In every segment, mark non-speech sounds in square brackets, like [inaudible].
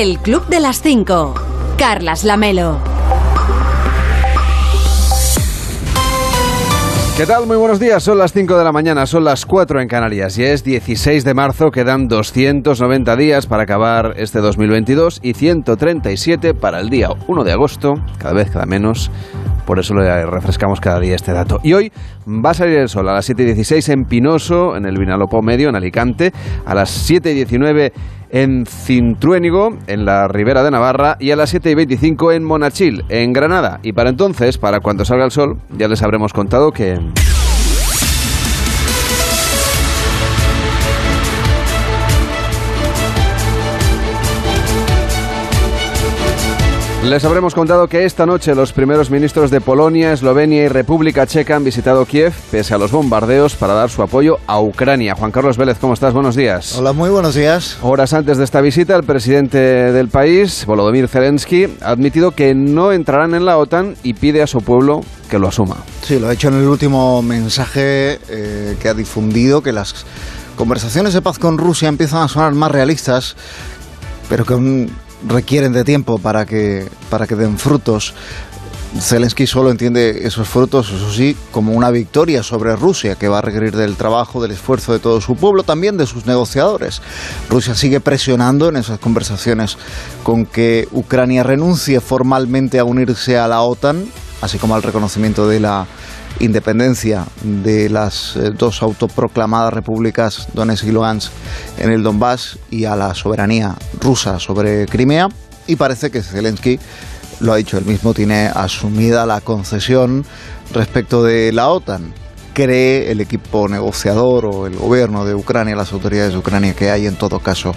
El Club de las 5. Carlas Lamelo. ¿Qué tal? Muy buenos días. Son las 5 de la mañana, son las 4 en Canarias. y es 16 de marzo, quedan 290 días para acabar este 2022 y 137 para el día 1 de agosto, cada vez cada menos. Por eso le refrescamos cada día este dato. Y hoy va a salir el sol a las 7.16 en Pinoso, en el Vinalopó Medio, en Alicante, a las 7.19 en Cintruénigo, en la Ribera de Navarra, y a las 7 y 25 en Monachil, en Granada. Y para entonces, para cuando salga el sol, ya les habremos contado que... Les habremos contado que esta noche los primeros ministros de Polonia, Eslovenia y República Checa han visitado Kiev pese a los bombardeos para dar su apoyo a Ucrania. Juan Carlos Vélez, ¿cómo estás? Buenos días. Hola, muy buenos días. Horas antes de esta visita, el presidente del país, Volodymyr Zelensky, ha admitido que no entrarán en la OTAN y pide a su pueblo que lo asuma. Sí, lo ha hecho en el último mensaje eh, que ha difundido, que las conversaciones de paz con Rusia empiezan a sonar más realistas, pero que un requieren de tiempo para que, para que den frutos. Zelensky solo entiende esos frutos, eso sí, como una victoria sobre Rusia, que va a requerir del trabajo, del esfuerzo de todo su pueblo, también de sus negociadores. Rusia sigue presionando en esas conversaciones con que Ucrania renuncie formalmente a unirse a la OTAN, así como al reconocimiento de la independencia de las eh, dos autoproclamadas repúblicas Donetsk y Lugansk en el Donbass y a la soberanía rusa sobre Crimea. Y parece que Zelensky, lo ha dicho él mismo, tiene asumida la concesión respecto de la OTAN. Cree el equipo negociador o el gobierno de Ucrania, las autoridades de Ucrania, que hay en todo caso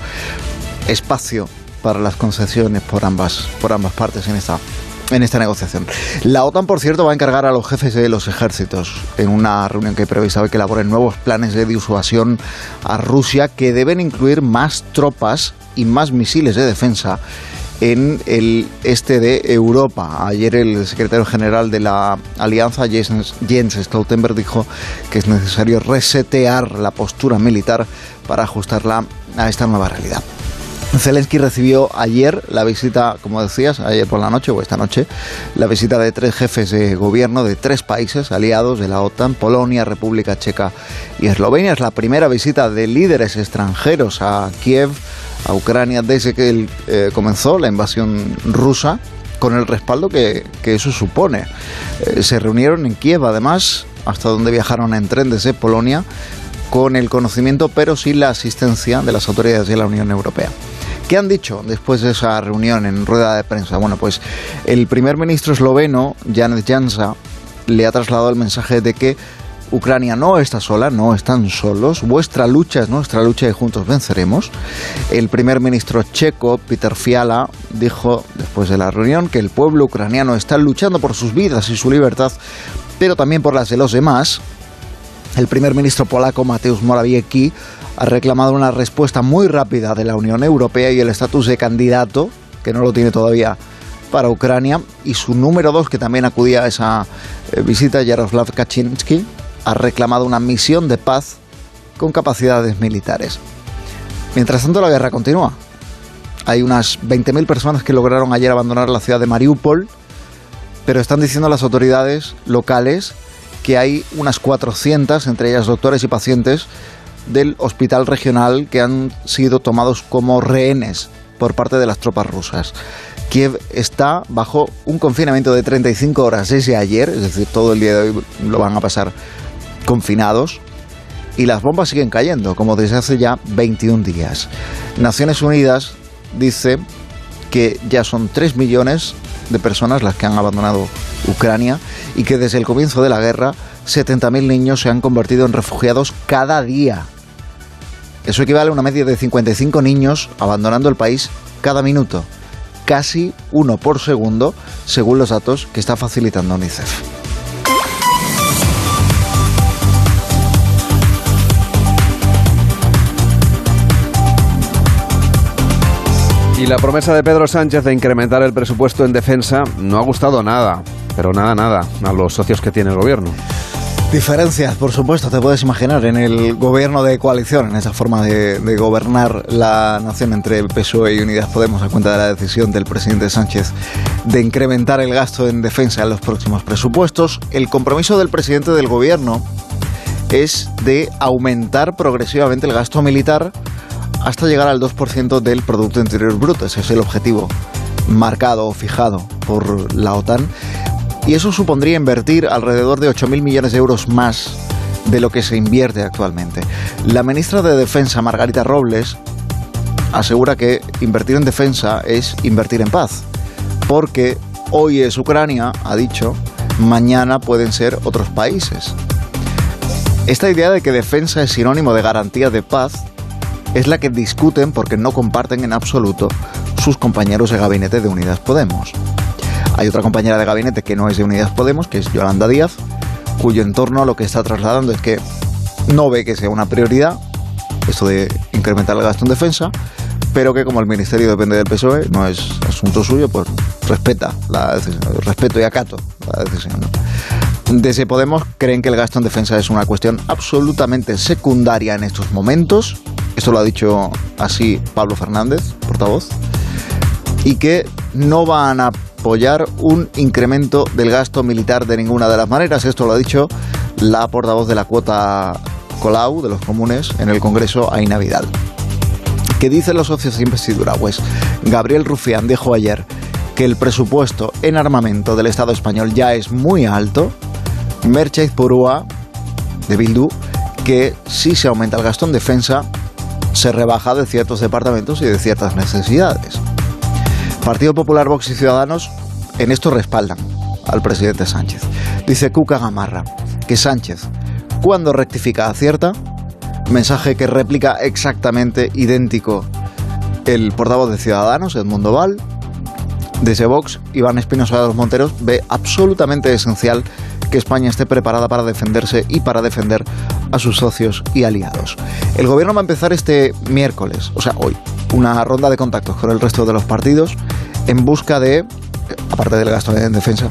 espacio para las concesiones por ambas, por ambas partes en esta en esta negociación. La OTAN, por cierto, va a encargar a los jefes de los ejércitos en una reunión que hay prevista hoy que elaboren nuevos planes de disuasión a Rusia que deben incluir más tropas y más misiles de defensa en el este de Europa. Ayer el secretario general de la alianza, Jens Stoltenberg, dijo que es necesario resetear la postura militar para ajustarla a esta nueva realidad. Zelensky recibió ayer la visita, como decías, ayer por la noche o esta noche, la visita de tres jefes de gobierno de tres países aliados de la OTAN, Polonia, República Checa y Eslovenia. Es la primera visita de líderes extranjeros a Kiev, a Ucrania, desde que eh, comenzó la invasión rusa, con el respaldo que, eso supone. Eh, se reunieron en Kiev, además, hasta donde viajaron en tren desde Polonia, con el conocimiento pero sin la asistencia de las autoridades de la Unión Europea. ¿Qué han dicho después de esa reunión en rueda de prensa? Bueno, pues el primer ministro esloveno, Janet Jansa, le ha trasladado el mensaje de que Ucrania no está sola, no están solos, vuestra lucha es nuestra lucha y juntos venceremos. El primer ministro checo, Peter Fiala, dijo después de la reunión que el pueblo ucraniano está luchando por sus vidas y su libertad, pero también por las de los demás. El primer ministro polaco, Mateusz Morawiecki, ha reclamado una respuesta muy rápida de la Unión Europea y el estatus de candidato, que no lo tiene todavía para Ucrania, y su número dos, que también acudía a esa eh, visita, Yaroslav Kaczynski, ha reclamado una misión de paz con capacidades militares. Mientras tanto, la guerra continúa. Hay unas 20.000 personas que lograron ayer abandonar la ciudad de Mariupol, pero están diciendo las autoridades locales que hay unas 400, entre ellas doctores y pacientes, del hospital regional que han sido tomados como rehenes por parte de las tropas rusas. Kiev está bajo un confinamiento de 35 horas desde ayer, es decir, todo el día de hoy lo van a pasar confinados. Y las bombas siguen cayendo, como desde hace ya 21 días. Naciones Unidas dice que ya son 3 millones de personas las que han abandonado Ucrania y que desde el comienzo de la guerra 70.000 niños se han convertido en refugiados cada día. Eso equivale a una media de 55 niños abandonando el país cada minuto, casi uno por segundo, según los datos que está facilitando UNICEF. Y la promesa de Pedro Sánchez de incrementar el presupuesto en defensa no ha gustado nada, pero nada, nada, a los socios que tiene el gobierno. Diferencias, por supuesto, te puedes imaginar, en el gobierno de coalición, en esa forma de, gobernar la nación entre el PSOE y Unidas Podemos a cuenta de la decisión del presidente Sánchez de incrementar el gasto en defensa en los próximos presupuestos. El compromiso del presidente del gobierno es de aumentar progresivamente el gasto militar hasta llegar al 2% del Producto Interior Bruto. Ese es el objetivo marcado o fijado por la OTAN y eso supondría invertir alrededor de 8.000 millones de euros más de lo que se invierte actualmente. La ministra de Defensa, Margarita Robles, asegura que invertir en defensa es invertir en paz, porque hoy es Ucrania, ha dicho, mañana pueden ser otros países. Esta idea de que defensa es sinónimo de garantía de paz es la que discuten porque no comparten en absoluto sus compañeros de gabinete de Unidas Podemos. Hay otra compañera de gabinete que no es de Unidas Podemos, que es Yolanda Díaz, cuyo entorno lo que está trasladando es que no ve que sea una prioridad esto de incrementar el gasto en defensa, pero que como el ministerio depende del PSOE, no es asunto suyo, pues respeta la decisión, respeto y acato la decisión. Desde Podemos creen que el gasto en defensa es una cuestión absolutamente secundaria en estos momentos. Esto lo ha dicho así Pablo Fernández, portavoz, y que no van a apoyar un incremento del gasto militar de ninguna de las maneras. Esto lo ha dicho la portavoz de la cuota Colau de los comunes en el Congreso, Aina Vidal. ¿Qué dicen los socios de investidura? Pues Gabriel Rufián dijo ayer que el presupuesto en armamento del Estado español ya es muy alto. Merchaiz Purúa, de Bildu, que si se aumenta el gasto en defensa, se rebaja de ciertos departamentos y de ciertas necesidades. Partido Popular, Vox y Ciudadanos en esto respaldan al presidente Sánchez. Dice Cuca Gamarra que Sánchez, cuando rectifica, acierta, mensaje que replica exactamente idéntico el portavoz de Ciudadanos, Edmundo Val, desde Vox, Iván Espinosa de los Monteros, ve absolutamente esencial que España esté preparada para defenderse y para defender a sus socios y aliados. El gobierno va a empezar este miércoles, o sea, hoy, una ronda de contactos con el resto de los partidos en busca de, aparte del gasto en defensa,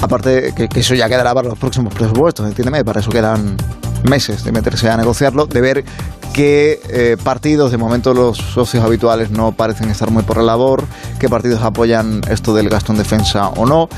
aparte que, que eso ya quedará para los próximos presupuestos, entiéndeme, para eso quedan meses de meterse a negociarlo, de ver qué eh, partidos, de momento los socios habituales no parecen estar muy por la labor, qué partidos apoyan esto del gasto en defensa o no,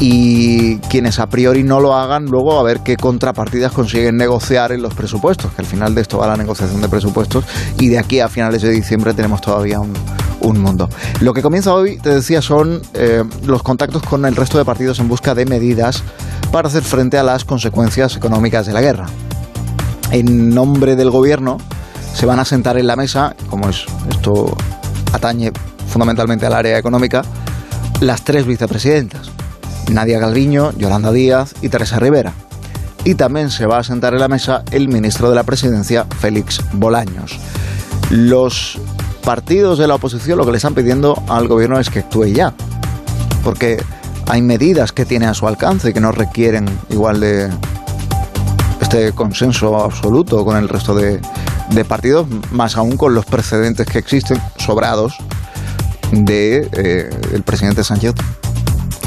y quienes a priori no lo hagan, luego a ver qué contrapartidas consiguen negociar en los presupuestos, que al final de esto va la negociación de presupuestos y de aquí a finales de diciembre tenemos todavía un, mundo. Lo que comienza hoy, te decía, son eh, los contactos con el resto de partidos en busca de medidas para hacer frente a las consecuencias económicas de la guerra. En nombre del gobierno se van a sentar en la mesa, como es, esto atañe fundamentalmente al área económica, las tres vicepresidentas Nadia Galviño, Yolanda Díaz y Teresa Rivera. Y también se va a sentar en la mesa el ministro de la Presidencia, Félix Bolaños. Los partidos de la oposición lo que le están pidiendo al gobierno es que actúe ya, porque hay medidas que tiene a su alcance y que no requieren igual de este consenso absoluto con el resto de, partidos, más aún con los precedentes que existen sobrados de eh, presidente Sánchez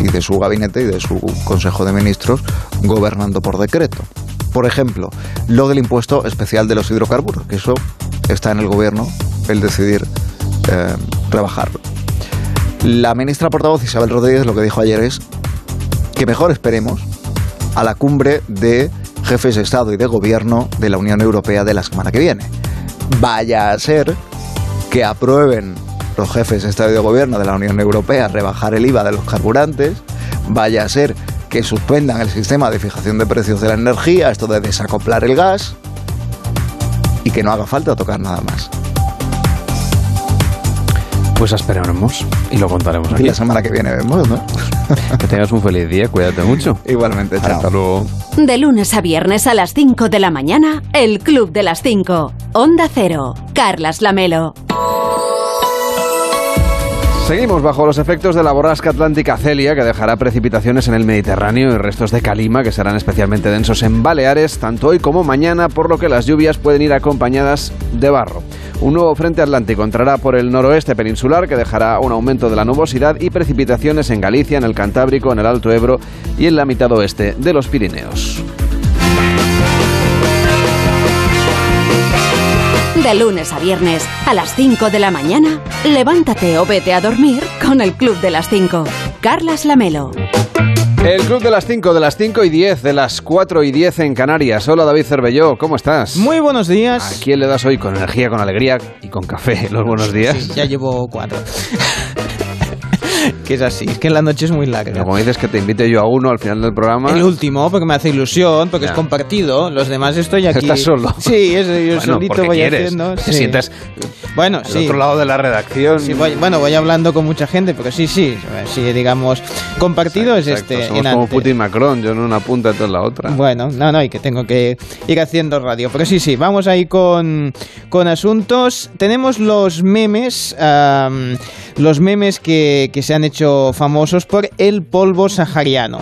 y de su gabinete y de su Consejo de Ministros gobernando por decreto. Por ejemplo, lo del impuesto especial de los hidrocarburos, que eso está en el gobierno, el decidir eh, rebajarlo. La ministra portavoz Isabel Rodríguez lo que dijo ayer es que mejor esperemos a la cumbre de jefes de Estado y de Gobierno de la Unión Europea de la semana que viene. Vaya a ser que aprueben los jefes de Estado y de Gobierno de la Unión Europea rebajar el IVA de los carburantes, vaya a ser que suspendan el sistema de fijación de precios de la energía, esto de desacoplar el gas, y que no haga falta tocar nada más. Pues esperaremos y lo contaremos aquí. Y la semana que viene vemos, ¿no? [laughs] que tengas un feliz día, cuídate mucho. Igualmente, chao. Hasta luego. De lunes a viernes a las 5 de la mañana, el Club de las 5. Onda Cero. Carlas Lamelo. Seguimos bajo los efectos de la borrasca atlántica Celia, que dejará precipitaciones en el Mediterráneo y restos de calima, que serán especialmente densos en Baleares, tanto hoy como mañana, por lo que las lluvias pueden ir acompañadas de barro. Un nuevo frente atlántico entrará por el noroeste peninsular, que dejará un aumento de la nubosidad y precipitaciones en Galicia, en el Cantábrico, en el Alto Ebro y en la mitad oeste de los Pirineos. De lunes a viernes, a las 5 de la mañana, levántate o vete a dormir con el Club de las 5. Carlas Lamelo. El Club de las 5, de las 5 y 10, de las 4 y 10 en Canarias. Hola David Cervelló, ¿cómo estás? Muy buenos días. ¿A quién le das hoy con energía, con alegría y con café los buenos días? Sí, ya llevo cuatro. [laughs] que es así, es que la noche es muy larga. Como dices que te invite yo a uno al final del programa. El último, porque me hace ilusión, porque Ya. es compartido. Los demás estoy aquí. Estás solo. Sí, eso, yo Bueno, solito porque voy quieres. haciendo. Te sí. sientas Bueno, al sí. otro lado de la redacción. Sí, voy- bueno, voy hablando con mucha gente, pero sí, sí, sí, digamos, compartido es Exacto, este. Somos en como ante- Putin y Macron, yo en una punta tú en la otra. Bueno, no, no, y que tengo que ir haciendo radio. Pero sí, sí, vamos ahí con, con asuntos. Tenemos los memes, am, los memes que, que se han hecho famosos por el polvo sahariano.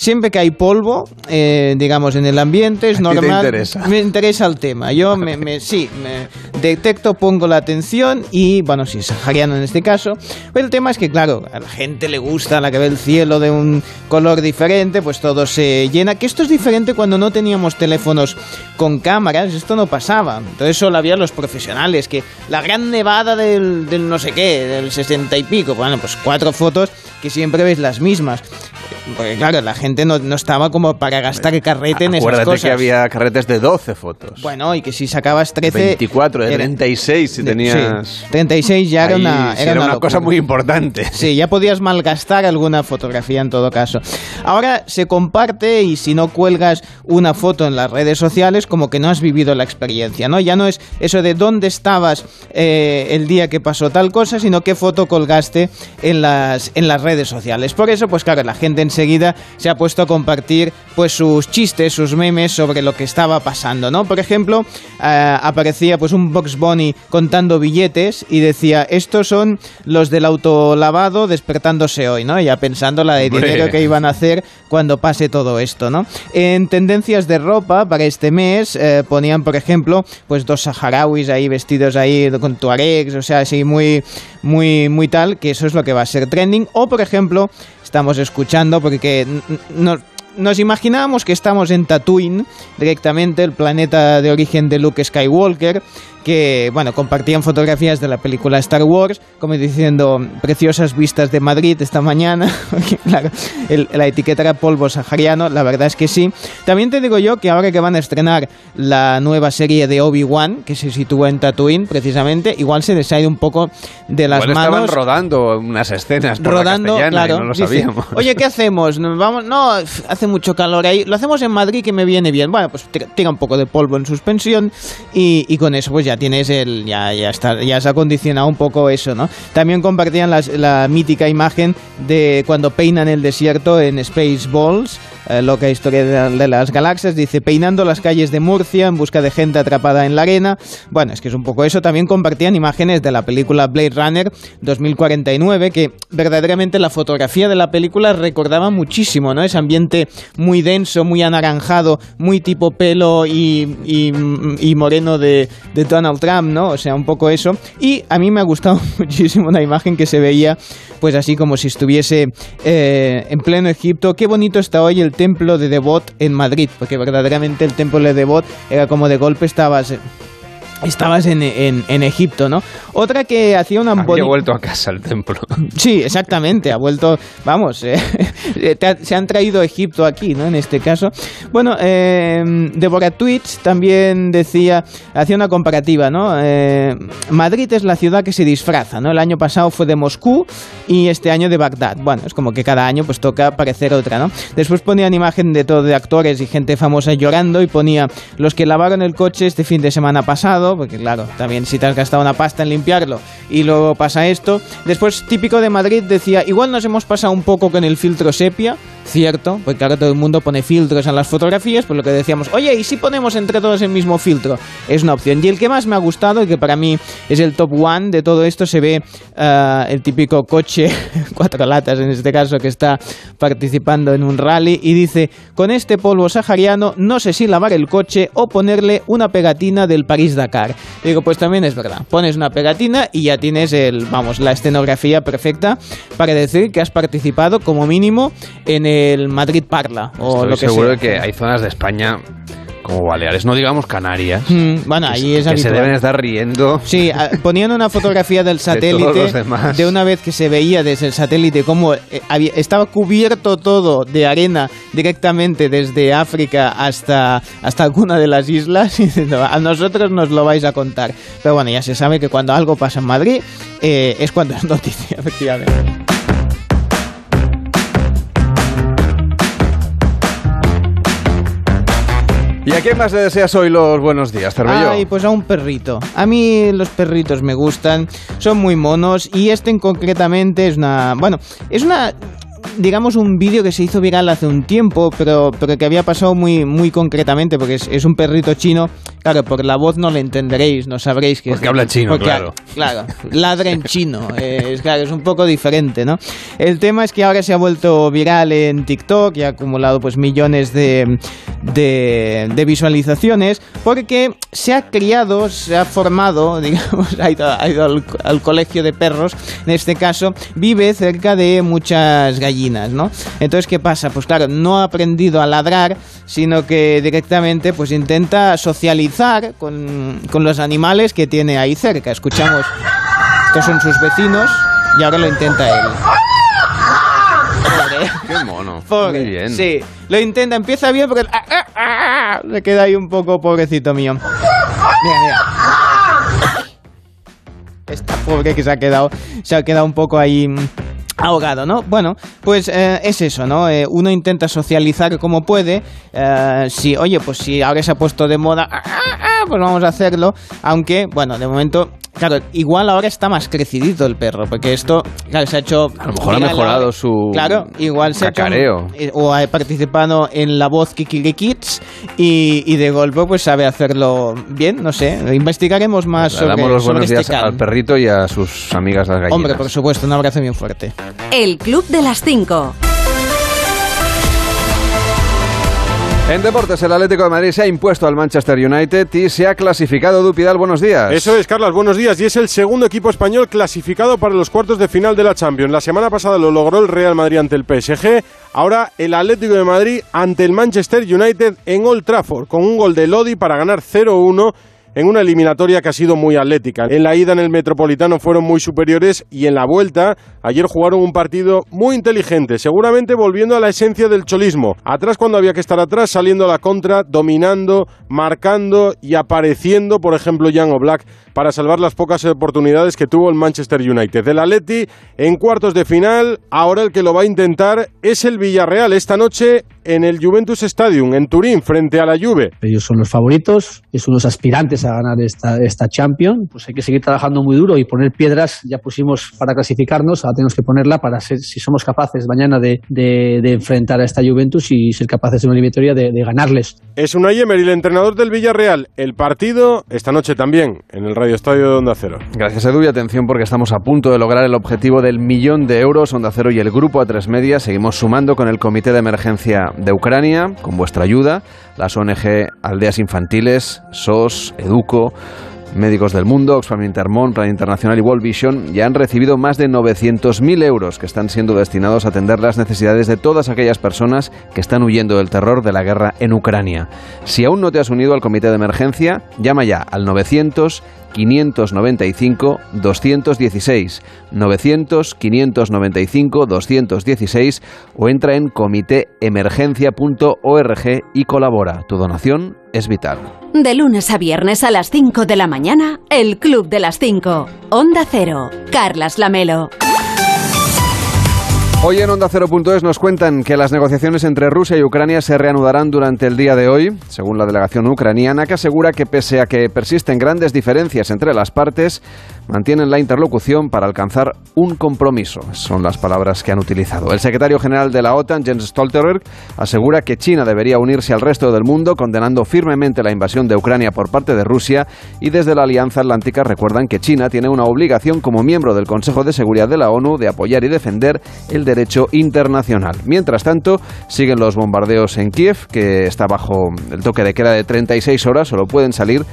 Siempre que hay polvo, eh, digamos, en el ambiente, es ti te normal. interesa. Me interesa el tema. Yo me, me- [laughs] sí, me detecto, pongo la atención y, bueno, sí, sahariano en este caso. Pero el tema es que, claro, a la gente le gusta la que ve el cielo de un color diferente, pues todo se llena. Que esto es diferente cuando no teníamos teléfonos con cámaras, esto no pasaba. Entonces solo había los profesionales, que la gran nevada del, del no sé qué, del 60 y pico, bueno, pues cuatro fotos que siempre ves las mismas. Porque claro, la gente no, no estaba como para gastar carrete en esas Acuérdate cosas. que había carretes de 12 fotos. Bueno, y que si sacabas 13... 24, de era- 36 si de- tenías... sí, 36 ya era Ahí una, era una una cosa muy importante. Sí, ya podías malgastar alguna fotografía en todo caso. Ahora se comparte y si no cuelgas una foto en las redes sociales, como que no has vivido la experiencia, ¿no? Ya no es eso de dónde estabas eh, el día que pasó tal cosa, sino qué foto colgaste en las, en las redes sociales. Por eso, pues claro, la gente enseguida se ha puesto a compartir pues sus chistes, sus memes sobre lo que estaba pasando, ¿no? Por ejemplo, eh, aparecía pues un Box Bunny contando billetes y decía, estos son los del autolavado despertándose hoy, ¿no? Ya pensando la de dinero que iban a hacer cuando pase todo esto, ¿no? En tendencias de ropa para este mes eh, ponían, por ejemplo, pues dos saharauis ahí vestidos ahí con tuaregs, o sea, así muy, muy, muy tal, que eso es lo que va a ser trending. O, por ejemplo, estamos escuchando, porque no- nos imaginábamos que estamos en Tatooine, directamente, el planeta de origen de Luke Skywalker, que, bueno, compartían fotografías de la película Star Wars, como diciendo, preciosas vistas de Madrid esta mañana. [laughs] Porque, claro, el- la etiqueta era polvo sahariano, la verdad es que sí. También te digo yo que ahora que van a estrenar la nueva serie de Obi-Wan, que se sitúa en Tatooine, precisamente, igual se les ha ido un poco de las Igual estaban manos rodando unas escenas por rodando, la claro. y no lo dice, sabíamos. Oye, ¿qué hacemos? ¿Nos Vamos, no, hace mucho calor ahí. Lo hacemos en Madrid que me viene bien. Bueno, pues tira, tira un poco de polvo en suspensión y, y con eso pues ya tienes el, ya, ya está, ya se ha acondicionado un poco eso, ¿no? También compartían la mítica imagen de cuando peinan el desierto en Spaceballs, eh, loca historia de, las galaxias. Dice peinando las calles de Murcia en busca de gente atrapada en la arena. Bueno, es que es un poco eso. También compartían imágenes de la película Blade Runner 2049, que verdaderamente la fotografía de la película recordaba muchísimo, ¿no? Ese ambiente muy denso, muy anaranjado, muy tipo pelo y, y- y moreno de, de Trump, ¿no? O sea, un poco eso. Y a mí me ha gustado [laughs] muchísimo una imagen que se veía, pues así como si estuviese eh, en pleno Egipto. Qué bonito está hoy el templo de Devot en Madrid, porque verdaderamente el templo de Devot era como de golpe estabas... eh, Estabas en, en- en Egipto, ¿no? Otra que hacía una Había vuelto a casa al templo. [laughs] Sí, exactamente, ha vuelto, vamos, [laughs] eh, te ha- se han traído Egipto aquí, ¿no? En este caso. Bueno, eh, Deborah Twitch también decía, hacía una comparativa, ¿no? Eh, Madrid es la ciudad que se disfraza, ¿no? El año pasado fue de Moscú y este año de Bagdad. Bueno, es como que cada año pues toca parecer otra, ¿no? Después ponían imagen de todo de actores y gente famosa llorando y ponía los que lavaron el coche este fin de semana pasado, porque claro, también si te has gastado una pasta en limpiarlo y luego pasa esto. Después, típico de Madrid, decía, igual nos hemos pasado un poco con el filtro sepia, cierto, porque ahora todo el mundo pone filtros en las fotografías, por lo que decíamos, oye, ¿y si ponemos entre todos el mismo filtro? Es una opción. Y el que más me ha gustado y que para mí es el top one de todo esto, se ve ah, el típico coche, [laughs] cuatro latas en este caso, que está participando en un rally y dice, con este polvo sahariano no sé si lavar el coche o ponerle una pegatina del París-Dakar. Digo, pues también es verdad, pones una pegatina y ya tienes el, vamos, la escenografía perfecta para decir que has participado como mínimo en el Madrid Parla o Estoy lo que seguro sea. de que hay zonas de España como Baleares, no digamos Canarias, Mm, bueno, ahí es que se habitual. deben estar riendo. Sí, a- ponían una fotografía del [laughs] satélite demás. de una vez que se veía desde el satélite cómo eh, había- estaba cubierto todo de arena directamente desde África hasta, hasta alguna de las islas. [laughs] Y diciendo, a nosotros nos lo vais a contar. Pero bueno, ya se sabe que cuando algo pasa en Madrid eh, es cuando es [laughs] noticia, efectivamente. ¿Y a quién más le deseas hoy los buenos días, Cervello? Ay, pues a un perrito. A mí los perritos me gustan, son muy monos y este en concretamente es una, bueno, es una digamos un vídeo que se hizo viral hace un tiempo, pero, pero que había pasado muy, muy concretamente, porque es, es un perrito chino. Claro, por la voz no le entenderéis, no sabréis que Porque es- habla chino, porque, claro. Claro, [laughs] ladra en chino. eh, es, claro, es un poco diferente, ¿no? El tema es que ahora se ha vuelto viral en TikTok y ha acumulado pues millones de, de, de visualizaciones porque se ha criado, se ha formado, [laughs] digamos, ha ido, ha ido al, al colegio de perros, en este caso, vive cerca de muchas gallinas, ¿no? Entonces, ¿qué pasa? Pues claro, no ha aprendido a ladrar, sino que directamente pues intenta socializar con, con los animales que tiene ahí cerca. Escuchamos, estos son sus vecinos y ahora lo intenta él. Pobre. Qué mono. [laughs] Pobre. Muy bien. Sí, lo intenta, empieza bien porque ah, ah, ah, le queda ahí un poco pobrecito mío. Mira, mira. Esta pobre que se ha quedado, se ha quedado un poco ahí mm, ahogado, ¿no? Bueno, pues eh, es eso, ¿no? Eh, uno intenta socializar como puede. eh, si, oye, pues si ahora se ha puesto de moda, ah, ah, ah, pues vamos a hacerlo. Aunque, bueno, de momento, claro, igual ahora está más crecidito el perro, porque esto, claro, se ha hecho. A lo mejor ha mejorado ahora. su Claro, igual se ha hecho. cacareo. eh, o ha participado en la voz Kikiri Kids y, y de golpe pues sabe hacerlo bien, no sé. Investigaremos más Le sobre, damos los sobre buenos este días can. al perrito y a sus amigas las gallinas. Hombre, por supuesto, un abrazo bien fuerte. El Club de las 5. En deportes, el Atlético de Madrid se ha impuesto al Manchester United y se ha clasificado. Dupidal, buenos días. Eso es, Carlos, buenos días. Y es el segundo equipo español clasificado para los cuartos de final de la Champions. La semana pasada lo logró el Real Madrid ante el PSG. Ahora el Atlético de Madrid ante el Manchester United en Old Trafford, con un gol de Lodi para ganar 0-1 en una eliminatoria que ha sido muy atlética. En la ida en el Metropolitano fueron muy superiores y en la vuelta ayer jugaron un partido muy inteligente, seguramente volviendo a la esencia del cholismo. Atrás cuando había que estar atrás, saliendo a la contra, dominando, marcando y apareciendo, por ejemplo, Jan Oblak para salvar las pocas oportunidades que tuvo el Manchester United. El Atleti en cuartos de final, ahora el que lo va a intentar es el Villarreal esta noche en el Juventus Stadium en Turín frente a la Juve. Ellos son los favoritos, son los aspirantes a ganar esta, esta Champions. Pues hay que seguir trabajando muy duro y poner piedras. Ya pusimos para clasificarnos, ahora tenemos que ponerla para ser, si somos capaces mañana de, de- de enfrentar a esta Juventus y ser capaces en una eliminatoria de, de ganarles. Es Unai Emery, el entrenador del Villarreal. El partido esta noche también en el Radio Estadio de Onda Cero. Gracias, Edu, y atención porque estamos a punto de lograr el objetivo del millón de euros. Onda Cero y el Grupo A3 Media seguimos sumando con el Comité de Emergencia de Ucrania, con vuestra ayuda, las ONG Aldeas Infantiles, SOS, Educo, Médicos del Mundo, Oxfam Intermón, Plan Internacional y World Vision ya han recibido más de 900.000 euros que están siendo destinados a atender las necesidades de todas aquellas personas que están huyendo del terror de la guerra en Ucrania. Si aún no te has unido al comité de emergencia, llama ya al 900 595 216 900 595 216 o entra en comitéemergencia.org y colabora. Tu donación es vital. De lunes a viernes a las 5 de la mañana, el Club de las 5. Onda Cero. Carlas Lamelo. Hoy en Onda Cero.es nos cuentan que las negociaciones entre Rusia y Ucrania se reanudarán durante el día de hoy, según la delegación ucraniana, que asegura que pese a que persisten grandes diferencias entre las partes, mantienen la interlocución para alcanzar un compromiso. Son las palabras que han utilizado. El secretario general de la OTAN, Jens Stoltenberg, asegura que China debería unirse al resto del mundo, condenando firmemente la invasión de Ucrania por parte de Rusia y desde la Alianza Atlántica recuerdan que China tiene una obligación como miembro del Consejo de Seguridad de la ONU de apoyar y defender el derecho internacional. Mientras tanto, siguen los bombardeos en Kiev, que está bajo el toque de queda de 36 horas, solo pueden salir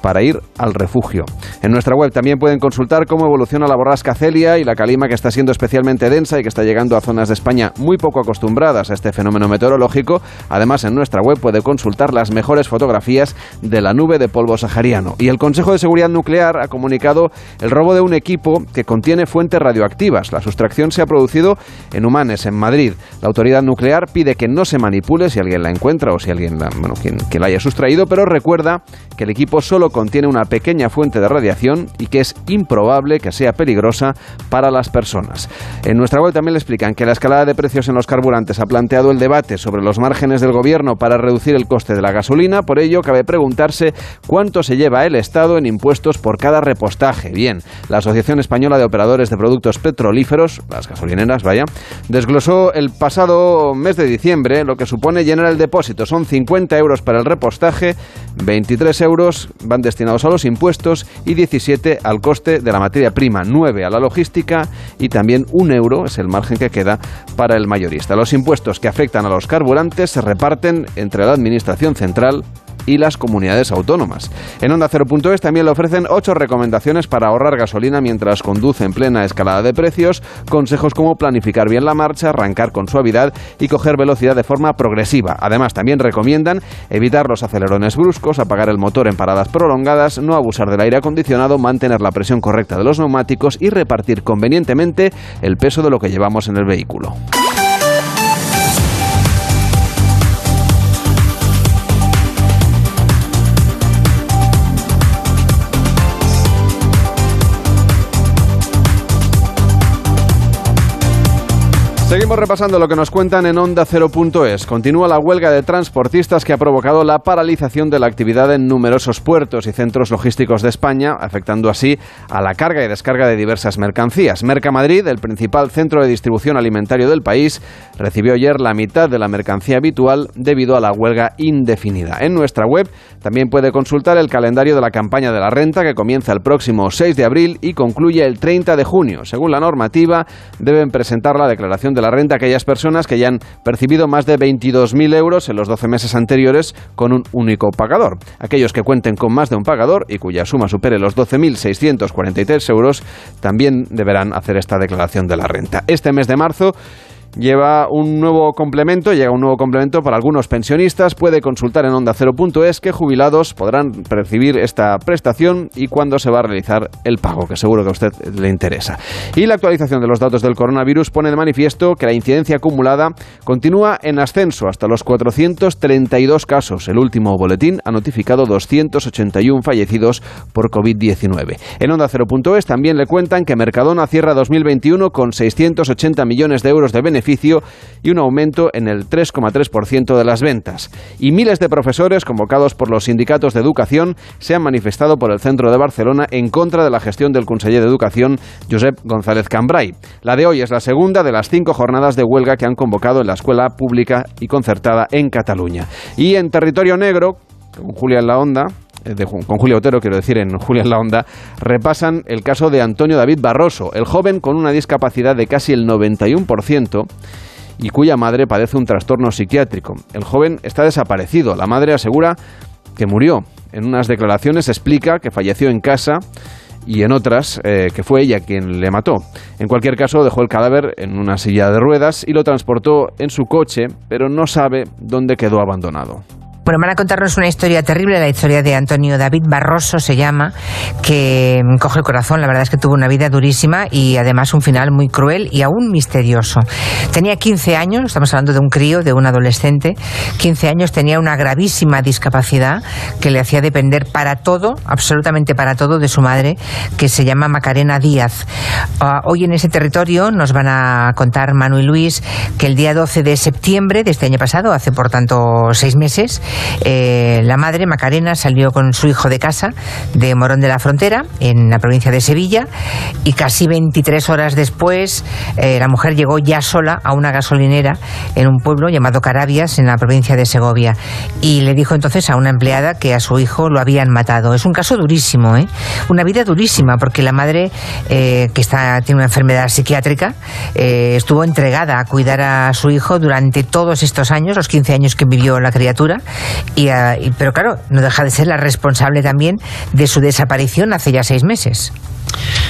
para ir al refugio. En nuestra web también pueden consultar cómo evoluciona la borrasca Celia y la calima que está siendo especialmente densa y que está llegando a zonas de España muy poco acostumbradas a este fenómeno meteorológico. Además, en nuestra web puede consultar las mejores fotografías de la nube de polvo sahariano. Y el Consejo de Seguridad Nuclear ha comunicado el robo de un equipo que contiene fuentes radioactivas. La sustracción se ha producido en Humanes, en Madrid. La autoridad nuclear pide que no se manipule si alguien la encuentra o si alguien la, bueno, quien, que la haya sustraído, pero recuerda que el equipo solo contiene una pequeña fuente de radiación y que es improbable que sea peligrosa para las personas. En nuestra web también le explican que la escalada de precios en los carburantes ha planteado el debate sobre los márgenes del gobierno para reducir el coste de la gasolina. Por ello, cabe preguntarse cuánto se lleva el Estado en impuestos por cada repostaje. Bien, la Asociación Española de Operadores de Productos Petrolíferos, las gasolineras, vaya, desglosó el pasado mes de diciembre lo que supone llenar el depósito. Son 50 euros para el repostaje, 23 euros van destinados a los impuestos y 17 al coste de la materia prima, 9 a la logística y también un euro es el margen que queda para el mayorista. Los impuestos que afectan a los carburantes se reparten entre la Administración Central y las comunidades autónomas. En Onda 0.es también le ofrecen ocho recomendaciones para ahorrar gasolina mientras conduce en plena escalada de precios, consejos como planificar bien la marcha, arrancar con suavidad y coger velocidad de forma progresiva. Además, también recomiendan evitar los acelerones bruscos, apagar el motor en paradas prolongadas, no abusar del aire acondicionado, mantener la presión correcta de los neumáticos y repartir convenientemente el peso de lo que llevamos en el vehículo. Seguimos repasando lo que nos cuentan en Onda 0.es. Continúa la huelga de transportistas que ha provocado la paralización de la actividad en numerosos puertos y centros logísticos de España, afectando así a la carga y descarga de diversas mercancías. Mercamadrid, el principal centro de distribución alimentario del país, recibió ayer la mitad de la mercancía habitual debido a la huelga indefinida. En nuestra web también puede consultar el calendario de la campaña de la renta que comienza el próximo 6 de abril y concluye el 30 de junio. Según la normativa, deben presentar la declaración de la renta aquellas personas que hayan percibido más de 22.000 euros en los 12 meses anteriores con un único pagador. Aquellos que cuenten con más de un pagador y cuya suma supere los 12.643 euros también deberán hacer esta declaración de la renta. Este mes de marzo lleva un nuevo complemento, llega un nuevo complemento para algunos pensionistas. Puede consultar en onda 0.es que jubilados podrán percibir esta prestación y cuándo se va a realizar el pago, que seguro que a usted le interesa. Y la actualización de los datos del coronavirus pone de manifiesto que la incidencia acumulada continúa en ascenso hasta los 432 casos. El último boletín ha notificado 281 fallecidos por COVID-19. En onda 0.es también le cuentan que Mercadona cierra 2021 con 680 millones de euros de beneficios y un aumento en el 3,3% de las ventas. Y miles de profesores convocados por los sindicatos de educación se han manifestado por el centro de Barcelona en contra de la gestión del conseller de Educación, Josep González Cambrai. La de hoy es la segunda de las cinco jornadas de huelga que han convocado en la escuela pública y concertada en Cataluña. Y en territorio negro, con Julia en la onda, eh, con Julio Otero, quiero decir, en Julia en la Onda, repasan el caso de Antonio David Barroso, el joven con una discapacidad de casi el 91% y cuya madre padece un trastorno psiquiátrico. El joven está desaparecido. La madre asegura que murió. En unas declaraciones explica que falleció en casa y en otras eh, que fue ella quien le mató. En cualquier caso, dejó el cadáver en una silla de ruedas y lo transportó en su coche, pero no sabe dónde quedó abandonado. Bueno, van a contarnos una historia terrible, la historia de Antonio David Barroso se llama, que coge el corazón. La verdad es que tuvo una vida durísima y además un final muy cruel y aún misterioso. Tenía 15 años, estamos hablando de un crío, de un adolescente. 15 años, tenía una gravísima discapacidad que le hacía depender para todo, absolutamente para todo, de su madre, que se llama Macarena Díaz. Uh, hoy en ese territorio nos van a contar Manu y Luis que el día 12 de septiembre de este año pasado, hace por tanto seis meses, eh, la madre, Macarena, salió con su hijo de casa de Morón de la Frontera, en la provincia de Sevilla, y casi 23 horas después eh, la mujer llegó ya sola a una gasolinera en un pueblo llamado Carabias, en la provincia de Segovia, y le dijo entonces a una empleada que a su hijo lo habían matado. Es un caso durísimo, ¿eh? una vida durísima, porque la madre, que está, tiene una enfermedad psiquiátrica, estuvo entregada a cuidar a su hijo durante todos estos años, los 15 años que vivió la criatura, Y, ah, y- pero claro, no deja de ser la responsable también de su desaparición hace ya seis meses.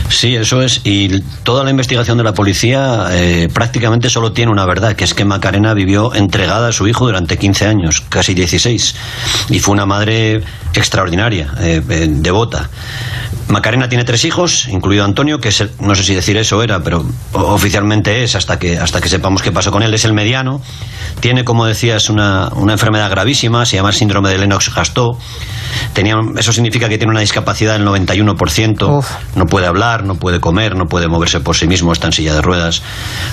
Sí, eso es. Y toda la investigación de la policía eh, prácticamente solo tiene una verdad, que es que Macarena vivió entregada a su hijo durante 15 años, casi 16. Y fue una madre extraordinaria, eh, eh, devota. Macarena tiene tres hijos, incluido Antonio, que el- no sé si decir eso era, pero oficialmente es hasta que, hasta que sepamos qué pasó con él. Es el mediano. Tiene, como decías, una, una enfermedad gravísima, se llama síndrome de Lennox-Gastaut. Tenía, eso significa que tiene una discapacidad del 91%. Uf. No puede hablar, no puede comer, no puede moverse por sí mismo, está en silla de ruedas.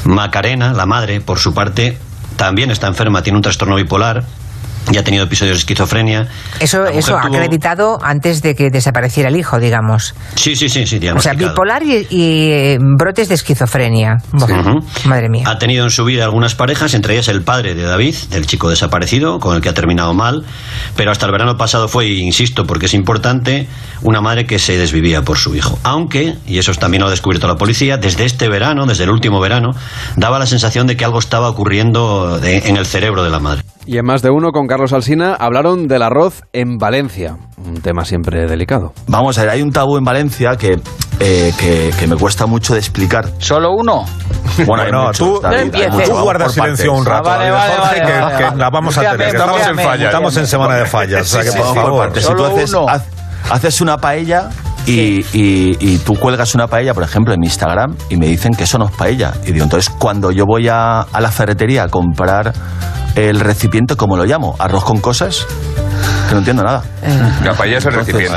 Macarena, la madre, por su parte, también está enferma, tiene un trastorno bipolar y ha tenido episodios de esquizofrenia. Eso, eso tuvo- acreditado antes de que desapareciera el hijo, digamos. Sí, sí, sí, sí, O sea, bipolar y, y, eh, brotes de esquizofrenia. Buah, Ujú. Madre mía. Ha tenido en su vida algunas parejas, entre ellas el padre de David, el chico desaparecido, con el que ha terminado mal, pero hasta el verano pasado fue, insisto, porque es importante, una madre que se desvivía por su hijo. Aunque, y eso también lo ha descubierto la policía, desde este verano, desde el último verano, daba la sensación de que algo estaba ocurriendo de- en el cerebro de la madre. Y en más de uno, con Carlos Alsina, hablaron del arroz en Valencia. Un tema siempre delicado. Vamos a ver, hay un tabú en Valencia que, eh, que, que me cuesta mucho de explicar. ¿Solo uno? Bueno, No, muchos, tú, David, muchos. tú Vamos guarda por silencio partes. un rato, Ah, vale, vale, Jorge, vale, que, vale, que vale. la vamos a tener. que estamos en fallas. estamos en semana de fallas. o sea que, Sí, por por favor. Si tú Solo haces, haz- haces una paella y, y- y tú cuelgas una paella, por ejemplo, en mi Instagram y me dicen que eso no es paella. Y digo, entonces cuando yo voy a, a la ferretería a comprar el recipiente, ¿cómo lo llamo? ¿Arroz con cosas? Que no entiendo nada. La paella es el recipiente.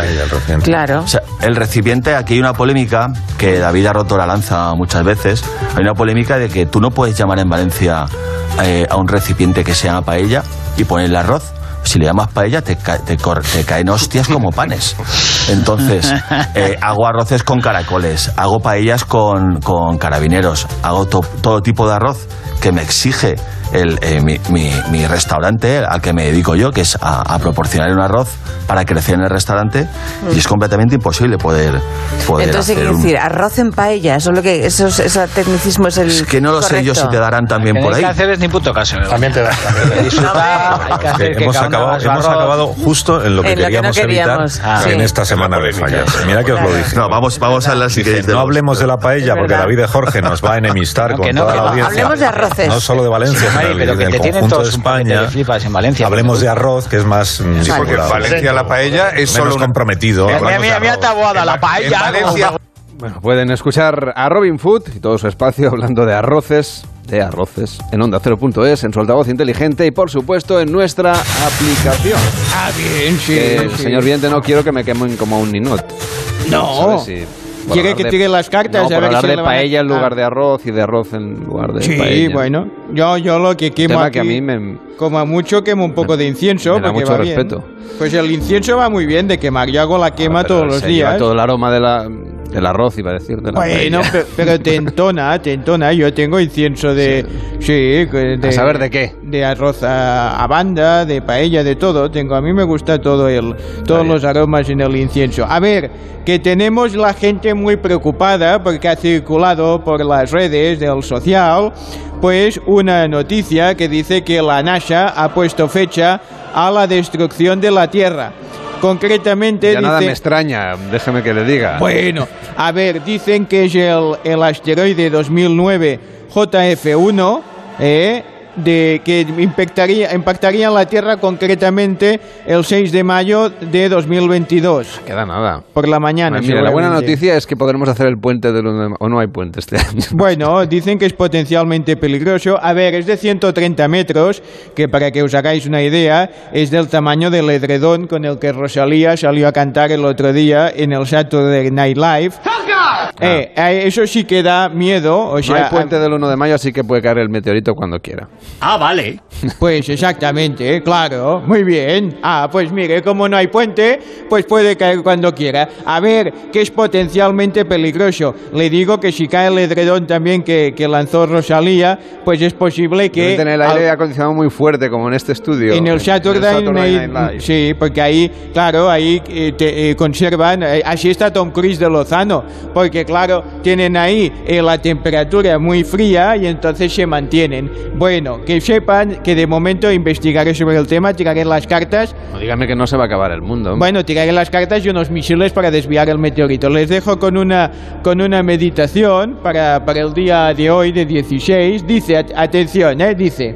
El. Claro. O sea, el recipiente, aquí hay una polémica que David ha roto la lanza muchas veces. Hay una polémica de que tú no puedes llamar en Valencia eh, a un recipiente que se llama paella y ponerle arroz. Si le llamas paella, te, ca- te, cor- te caen hostias como panes. Entonces, eh, hago arroces con caracoles, hago paellas con, con carabineros, hago to- todo tipo de arroz que me exige el, eh, mi, mi- mi restaurante al que me dedico yo, que es a, a proporcionar un arroz para crecer en el restaurante y es completamente imposible poder, poder Entonces, hacer un- decir, arroz en paella, eso es lo que, eso, es- ese tecnicismo es el. Es que no lo sé yo si te darán también por ahí. que hacer es ni puto caso. También te da. Disfrutar, hay que [laughs] hacer que hemos acabado, hemos arroz. acabado justo en lo que En lo que no queríamos evitar queríamos. Ah. en Sí. esta semana de fallas. Mira que os lo dije. No, vamos, vamos a hablar si no hablemos de la paella porque. David de Jorge nos va a enemistar con toda la no. audiencia. Hablemos de arroces. No solo de Valencia, sino pero que te tienen de todos un paquete España. de flipas en Valencia. Hablemos de arroz, que es más mm, porque disimulado. Valencia la paella es solo menos una- comprometido. Mira, de mira, mira, tabuada, la paella. Bueno, pueden escuchar a Robin Food y todo su espacio [laughs] hablando de arroces, de arroces, en onda 0.es, en su altavoz inteligente y por supuesto en nuestra aplicación. Ah, bien, sí. Que, sí. Señor Viente, no quiero que me quemen como un ninot. No. ¿Sabes? Si- por Quiere que de- tire las cartas No, a por ver hablar si de le van a- paella en lugar Ah. de arroz y de arroz en lugar de Sí, paella. bueno. Yo, yo lo que quemo aquí, que a mí me... como mucho quemo un poco de incienso. me da porque mucho va bien. respeto. Pues el incienso va muy bien de quemar. Yo hago la quema Pero todos los lleva días. todo el aroma de la, del arroz, iba a decir, de la Bueno, paella. pe- pero te entona, te entona. Yo tengo incienso de... Sí, de... ¿A saber de qué? De arroz a, a banda, de paella, de todo. Tengo, a mí me gusta todo el, todos los aromas en el incienso. A ver, que tenemos la gente muy preocupada porque ha circulado por las redes del social, pues una noticia que dice que la NASA ha puesto fecha a la destrucción de la Tierra. Concretamente Ya nada dice... me extraña, déjeme que le diga. Bueno, a ver, dicen que es el, el asteroide 2009 JF1, ¿eh? De que impactaría, impactaría en la Tierra concretamente el 6 de mayo de 2022, Queda nada. por la mañana. Mira, la buena noticia es que podremos hacer el puente del uno de- o no hay puente este año. [laughs] Bueno, dicen que es potencialmente peligroso. A ver, es de 130 metros, que para que os hagáis una idea, es del tamaño del edredón con el que Rosalía salió a cantar el otro día en el Saturday Night Live. Eh, eso sí que da miedo. O no sea, hay puente del 1 de mayo, así que puede caer el meteorito cuando quiera. Ah, vale. Pues exactamente, claro, muy bien. Ah, pues mire, como no hay puente, pues puede caer cuando quiera. A ver, que es potencialmente peligroso. Le digo que si cae el edredón también que, que lanzó Rosalía, pues es posible que... Debe tener el aire acondicionado muy fuerte, como en este estudio. En el Saturday, Saturday Night- Night Live. Sí, porque ahí, claro, ahí eh, te, eh, conservan. eh, así está Tom Cruise de Lozano, porque claro, tienen ahí eh, la temperatura muy fría y entonces se mantienen. Bueno, bueno, que sepan que de momento investigaré sobre el tema, tiraré las cartas. No dígame que no se va a acabar el mundo. Bueno, tiraré las cartas y unos misiles para desviar el meteorito. Les dejo con una, con una meditación para, para el día de hoy, de 16. Dice, at- atención, ¿eh? dice,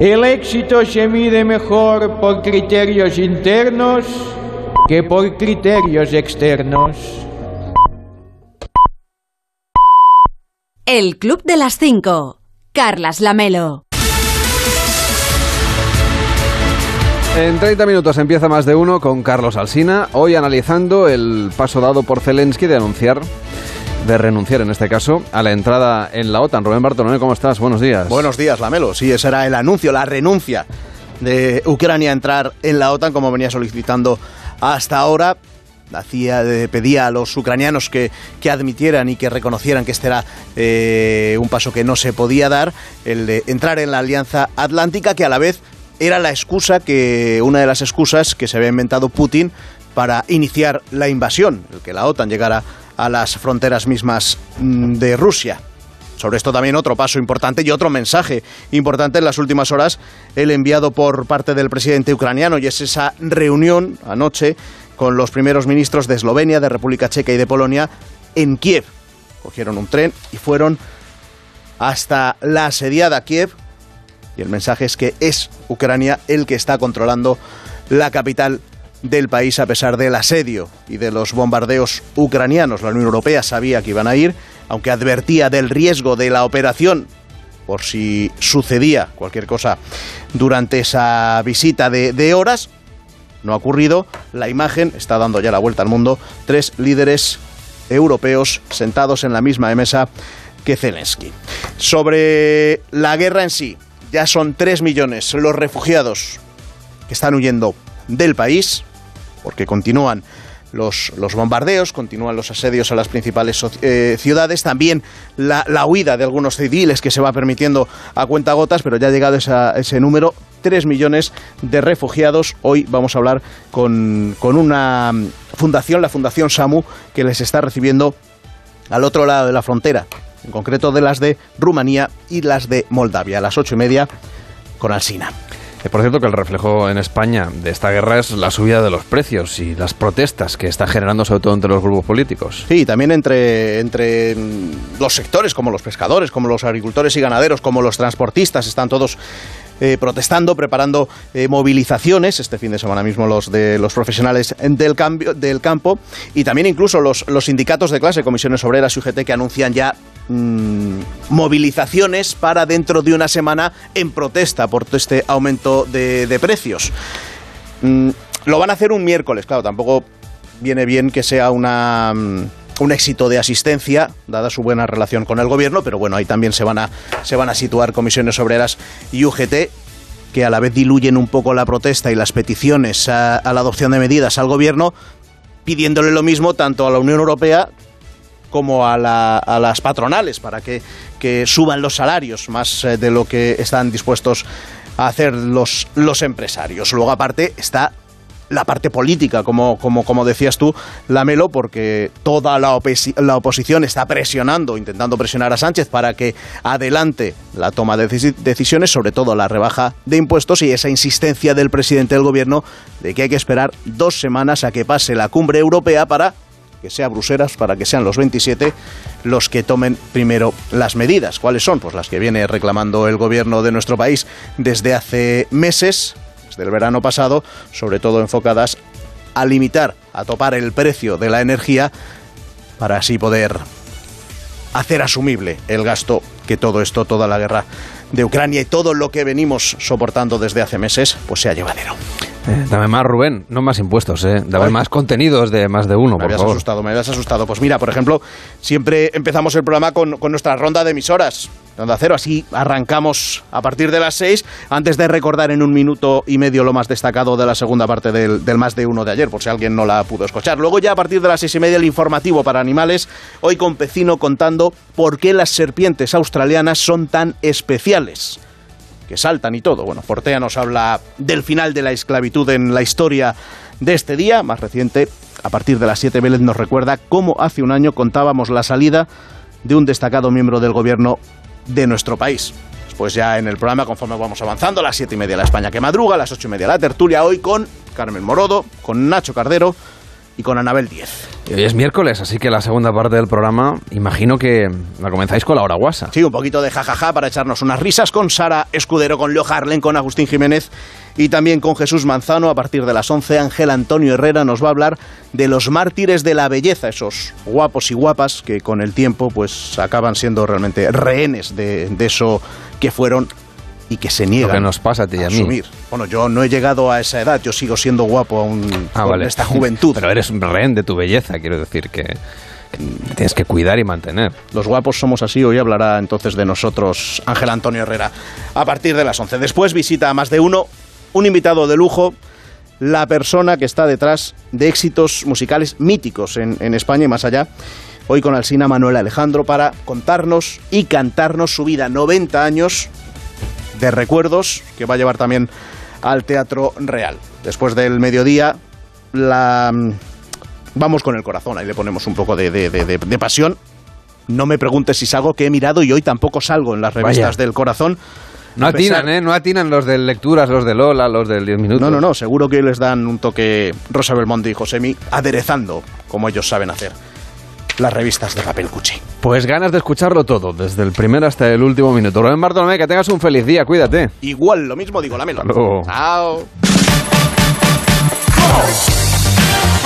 el éxito se mide mejor por criterios internos que por criterios externos. El Club de las 5. Carlas Lamelo. En 30 minutos empieza más de uno con Carlos Alsina, hoy analizando el paso dado por Zelensky de anunciar, de renunciar en este caso, a la entrada en la OTAN. Rubén Bartolomé, ¿cómo estás? Buenos días. Buenos días, Lamelo. Sí, ese era el anuncio, la renuncia de Ucrania a entrar en la OTAN, como venía solicitando hasta ahora. Hacía, pedía a los ucranianos que, que admitieran y que reconocieran que este era eh, un paso que no se podía dar, el de entrar en la Alianza Atlántica, que a la vez era la excusa que una de las excusas que se había inventado Putin para iniciar la invasión, el que la OTAN llegara a las fronteras mismas mm, de Rusia. Sobre esto también otro paso importante y otro mensaje importante en las últimas horas, el enviado por parte del presidente ucraniano, y es esa reunión anoche con los primeros ministros de Eslovenia, de República Checa y de Polonia en Kiev. Cogieron un tren y fueron hasta la asediada Kiev, y el mensaje es que es Ucrania el que está controlando la capital del país a pesar del asedio y de los bombardeos ucranianos. La Unión Europea sabía que iban a ir, aunque advertía del riesgo de la operación por si sucedía cualquier cosa durante esa visita de, de horas. No ha ocurrido. La imagen está dando ya la vuelta al mundo. Tres líderes europeos sentados en la misma mesa que Zelensky. Sobre la guerra en sí, ya son tres millones los refugiados que están huyendo del país, porque continúan los, los bombardeos, continúan los asedios a las principales eh, ciudades, también la, la huida de algunos civiles que se va permitiendo a cuentagotas, pero ya ha llegado ese número, 3 millones de refugiados. Hoy vamos a hablar con, con una mm, fundación, la Fundación SAMU, que les está recibiendo al otro lado de la frontera, en concreto de las de Rumanía y las de Moldavia, a las ocho y media con Alsina. Por cierto, que el reflejo en España de esta guerra es la subida de los precios y las protestas que está generando sobre todo entre los grupos políticos. Sí, también entre, entre los sectores, como los pescadores, como los agricultores y ganaderos, como los transportistas, están todos eh, protestando, preparando eh, movilizaciones. Este fin de semana mismo los de los profesionales del, cambio, del campo y también incluso los, los sindicatos de clase, comisiones obreras y UGT, que anuncian ya mm, movilizaciones para dentro de una semana en protesta por este aumento de, de precios. Mm, lo van a hacer un miércoles, claro, tampoco viene bien que sea una, mm, un éxito de asistencia, dada su buena relación con el gobierno, pero bueno, ahí también se van a, se van a situar comisiones obreras y UGT que a la vez diluyen un poco la protesta y las peticiones a, la adopción de medidas al gobierno, pidiéndole lo mismo tanto a la Unión Europea como a, la- a las patronales para que, que suban los salarios más eh, de lo que están dispuestos a hacer los, los empresarios. Luego, aparte, está la parte política, como, como, como decías tú, Lamelo, porque toda la, la oposición está presionando, intentando presionar a Sánchez para que adelante la toma de deci- decisiones, sobre todo la rebaja de impuestos y esa insistencia del presidente del gobierno de que hay que esperar dos semanas a que pase la cumbre europea para que sea Bruselas, para que sean los 27 los que tomen primero las medidas. ¿Cuáles son? Pues las que viene reclamando el gobierno de nuestro país desde hace meses, desde el verano pasado, sobre todo enfocadas a limitar, a topar el precio de la energía para así poder hacer asumible el gasto que todo esto, toda la guerra de Ucrania y todo lo que venimos soportando desde hace meses, pues sea llevadero. Eh, dame más, Rubén, no más impuestos, eh. Dame Ay. más contenidos de más de uno, Me por habías favor. asustado, me habías asustado. Pues mira, por ejemplo, siempre empezamos el programa con, con nuestra ronda de emisoras. Ronda cero, así arrancamos a partir de las seis, antes de recordar en un minuto y medio lo más destacado de la segunda parte del, del más de uno de ayer, por si alguien no la pudo escuchar. Luego ya a partir de las seis y media el informativo para animales, hoy con Pecino contando por qué las serpientes australianas son tan especiales que saltan y todo. Bueno, Portea nos habla del final de la esclavitud en la historia de este día, más reciente. A partir de las 7, Vélez nos recuerda cómo hace un año contábamos la salida de un destacado miembro del gobierno de nuestro país. después ya en el programa conforme vamos avanzando, a las siete y media la España que madruga, a las ocho y media la tertulia, hoy con Carmen Morodo, con Nacho Cardero y con Anabel Díez. Y hoy es miércoles, así que la segunda parte del programa, imagino que la comenzáis con la hora guasa. Sí, un poquito de jajaja para echarnos unas risas con Sara Escudero, con Leo Harlen, con Agustín Jiménez y también con Jesús Manzano. A partir de las 11, Ángel Antonio Herrera nos va a hablar de los mártires de la belleza, esos guapos y guapas que con el tiempo pues acaban siendo realmente rehenes de, de eso que fueron y que se niegan Lo que nos pasa a ti y a mí. asumir. Bueno, yo no he llegado a esa edad, yo sigo siendo guapo aún Ah, con vale. esta juventud. [laughs] Pero eres un rehén de tu belleza, quiero decir que, que tienes que cuidar y mantener. Los guapos somos así. Hoy hablará entonces de nosotros Ángel Antonio Herrera a partir de las 11. Después visita a más de uno, un invitado de lujo, la persona que está detrás de éxitos musicales míticos en, en España y más allá. Hoy con Alsina Manuel Alejandro para contarnos y cantarnos su vida. 90 años de recuerdos que va a llevar también al Teatro Real. Después del mediodía, la... vamos con el corazón. Ahí le ponemos un poco de, de- de- pasión. No me preguntes si salgo que he mirado y hoy tampoco salgo en las revistas Vaya. del corazón. No pesar- atinan, ¿eh? No atinan los de lecturas, los de Lola, los del 10 minutos. No, no, no, seguro que les dan un toque Rosa Belmonte y Josemi aderezando, como ellos saben hacer, las revistas de papel cuchi. Pues ganas de escucharlo todo, desde el primer hasta el último minuto. Rubén Bartolomé, que tengas un feliz día, cuídate. Igual, lo mismo digo, la melo. Hasta luego. Chao.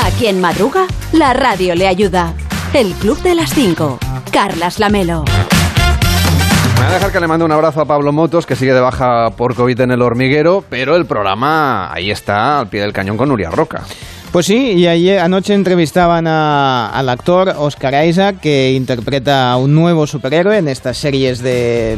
A quien madruga, la radio le ayuda. El Club de las 5. Carlas Lamelo. Me voy a dejar que le mande un abrazo a Pablo Motos, que sigue de baja por COVID en el hormiguero, pero el programa ahí está, al pie del cañón con Nuria Roca. Pues sí, y ayer anoche entrevistaban a- al actor Oscar Isaac, que interpreta a un nuevo superhéroe en estas series de,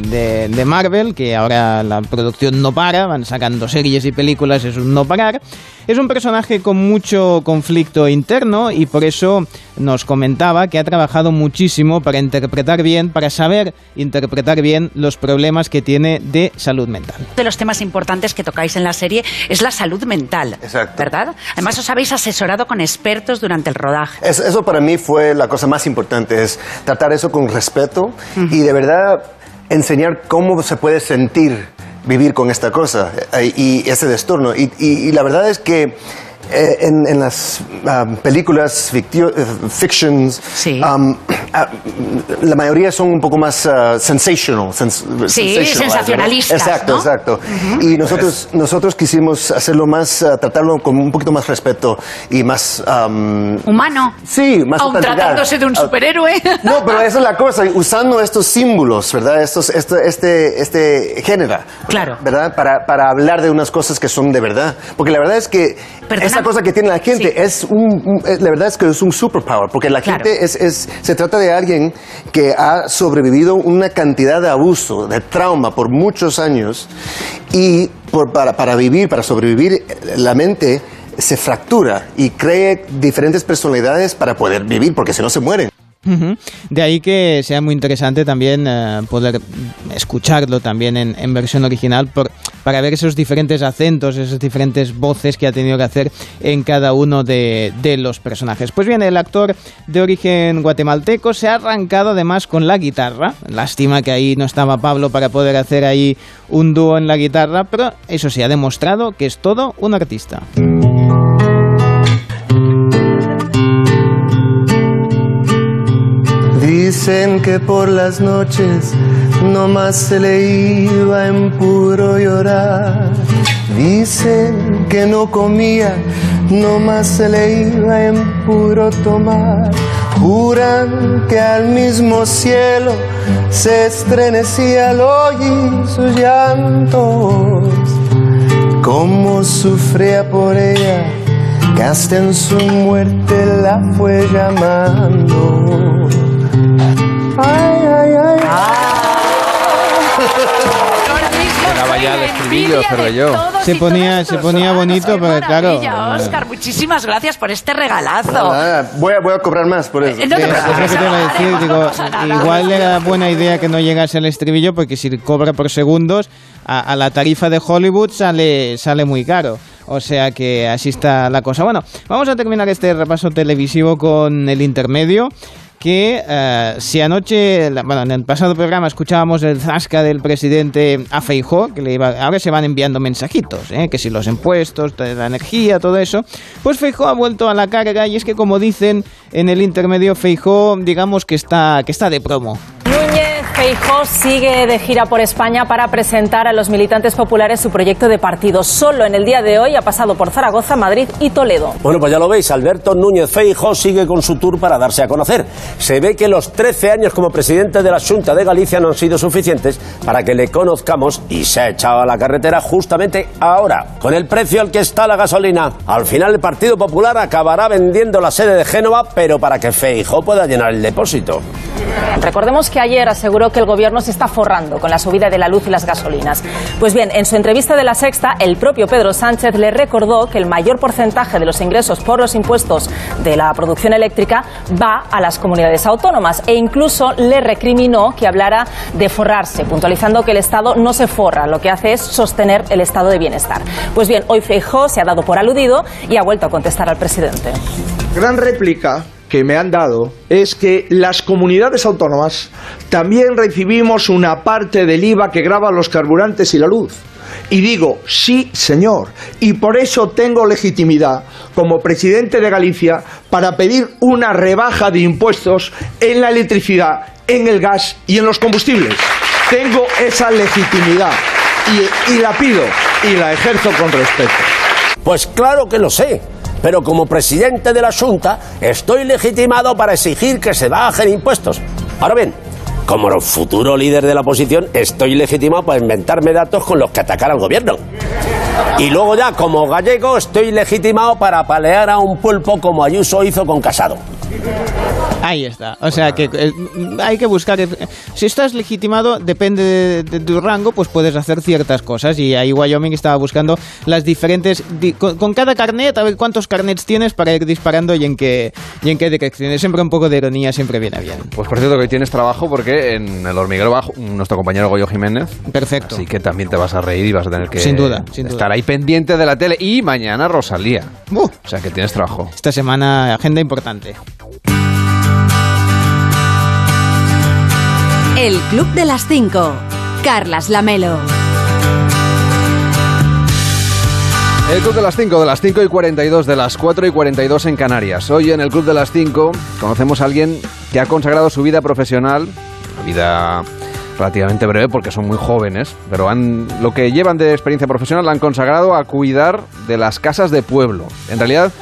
de- Marvel, que ahora la producción no para, van sacando series y películas, es un no parar. Es un personaje con mucho conflicto interno y por eso nos comentaba que ha trabajado muchísimo para interpretar bien, para saber interpretar bien los problemas que tiene de salud mental. de los temas importantes que tocáis en la serie es la salud mental, ¿verdad? Además os habéis asesorado con expertos durante el rodaje. Es- eso para mí fue la cosa más importante, es tratar eso con respeto y de verdad enseñar cómo se puede sentir vivir con esta cosa eh, y ese destorno. Y, y- y la verdad es que en, en las ah, películas fictio- eh, fictions, um, ah, la mayoría son un poco más ah, sensational. sens- Sí, sensacionalistas, Exacto, ¿no? exacto. Y nosotros, nosotros quisimos hacerlo más, ah, tratarlo con un poquito más respeto y más... am, Humano. Sí, más Aun tratándose de un Ah, superhéroe. [laughs] No, pero esa es la cosa, usando estos símbolos, ¿verdad? Estos, este, este, este género. Claro. ¿Verdad? Para, para hablar de unas cosas que son de verdad. Porque la verdad es que esa cosa que tiene la gente es un, un- la verdad es que es un superpower. Porque la gente es, es, se trata de alguien que ha sobrevivido una cantidad de abuso, de trauma por muchos años y por, para, para vivir, para sobrevivir, la mente se fractura y cree diferentes personalidades para poder vivir, porque si no se mueren. De ahí que sea muy interesante también eh, poder escucharlo también en, versión original para ver esos diferentes acentos, esas diferentes voces que ha tenido que hacer en cada uno de, de los personajes. Pues bien, el actor de origen guatemalteco se ha arrancado además con la guitarra. Lástima que ahí no estaba Pablo para poder hacer ahí un dúo en la guitarra, pero eso sí, ha demostrado que es todo un artista. Dicen que por las noches no más se le iba en puro llorar. Dicen que no comía, no más se le iba en puro tomar. Juran que al mismo cielo se estremecía al oír sus llantos. Cómo sufría por ella, que hasta en su muerte la fue llamando. Ay, ay, ay. Llegaba ya el estribillo, Cervelló. Se ponía, se ponía bonito, pero claro. Oscar, muchísimas gracias por este regalazo. Nada, voy, a, voy a cobrar más por eso. Eh, no te Es lo que te iba a decir, digo, igual era buena idea que no llegase al estribillo porque si cobra por segundos, a, a la tarifa de Hollywood sale, sale muy caro. O sea que así está la cosa. Bueno, vamos a terminar este repaso televisivo con el intermedio que eh, si anoche, bueno, en el pasado programa escuchábamos el zasca del presidente a Feijó, que le iba, ahora se van enviando mensajitos, ¿eh? que si los impuestos, la energía, todo eso, pues Feijó ha vuelto a la carga y es que como dicen en el intermedio Feijó, digamos que está, que está de promo. Feijóo sigue de gira por España para presentar a los militantes populares su proyecto de partido. Solo en el día de hoy ha pasado por Zaragoza, Madrid y Toledo. Bueno, pues ya lo veis, Alberto Núñez Feijóo sigue con su tour para darse a conocer. Se ve que los 13 años como presidente de la Junta de Galicia no han sido suficientes para que le conozcamos y se ha echado a la carretera justamente ahora, con el precio al que está la gasolina. Al final el Partido Popular acabará vendiendo la sede de Génova, pero para que Feijóo pueda llenar el depósito. Recordemos que ayer aseguró que el gobierno se está forrando con la subida de la luz y las gasolinas. Pues bien, en su entrevista de la Sexta, el propio Pedro Sánchez le recordó que el mayor porcentaje de los ingresos por los impuestos de la producción eléctrica va a las comunidades autónomas e incluso le recriminó que hablara de forrarse, puntualizando que el Estado no se forra, lo que hace es sostener el estado de bienestar. Pues bien, hoy Feijóo se ha dado por aludido y ha vuelto a contestar al presidente. gran réplica que me han dado es que las comunidades autónomas también recibimos una parte del IVA que grava los carburantes y la luz. Y digo, sí, señor. Y por eso tengo legitimidad como presidente de Galicia para pedir una rebaja de impuestos en la electricidad, en el gas y en los combustibles. Tengo esa legitimidad y, y la pido y la ejerzo con respeto. Pues claro que lo sé. Pero como presidente de la Junta estoy legitimado para exigir que se bajen impuestos. Ahora bien, como futuro líder de la oposición estoy legitimado para inventarme datos con los que atacar al gobierno. Y luego ya como gallego estoy legitimado para palear a un pulpo como Ayuso hizo con Casado. Ahí está. O sea que eh, hay que buscar. eh, Si estás legitimado, depende de, de tu rango, pues puedes hacer ciertas cosas. Y ahí Wyoming estaba buscando las diferentes. di- con, con cada carnet, a ver cuántos carnets tienes para ir disparando y en qué, y en qué direcciones. Siempre un poco de ironía, siempre viene bien. Pues por cierto que hoy tienes trabajo porque en el hormiguero bajo nuestro compañero Goyo Jiménez. Perfecto. Así que también te vas a reír y vas a tener que Sin duda, sin estar duda. ahí pendiente de la tele. Y mañana Rosalía. O sea que tienes trabajo. Esta semana, agenda importante. El Club de las 5. Carlas Lamelo. El Club de las 5, de las 5 y 42, de las 4 y 42 en Canarias. Hoy en el Club de las 5 conocemos a alguien que ha consagrado su vida profesional, una vida relativamente breve porque son muy jóvenes, pero han, lo que llevan de experiencia profesional la han consagrado a cuidar de las casas de pueblo. En realidad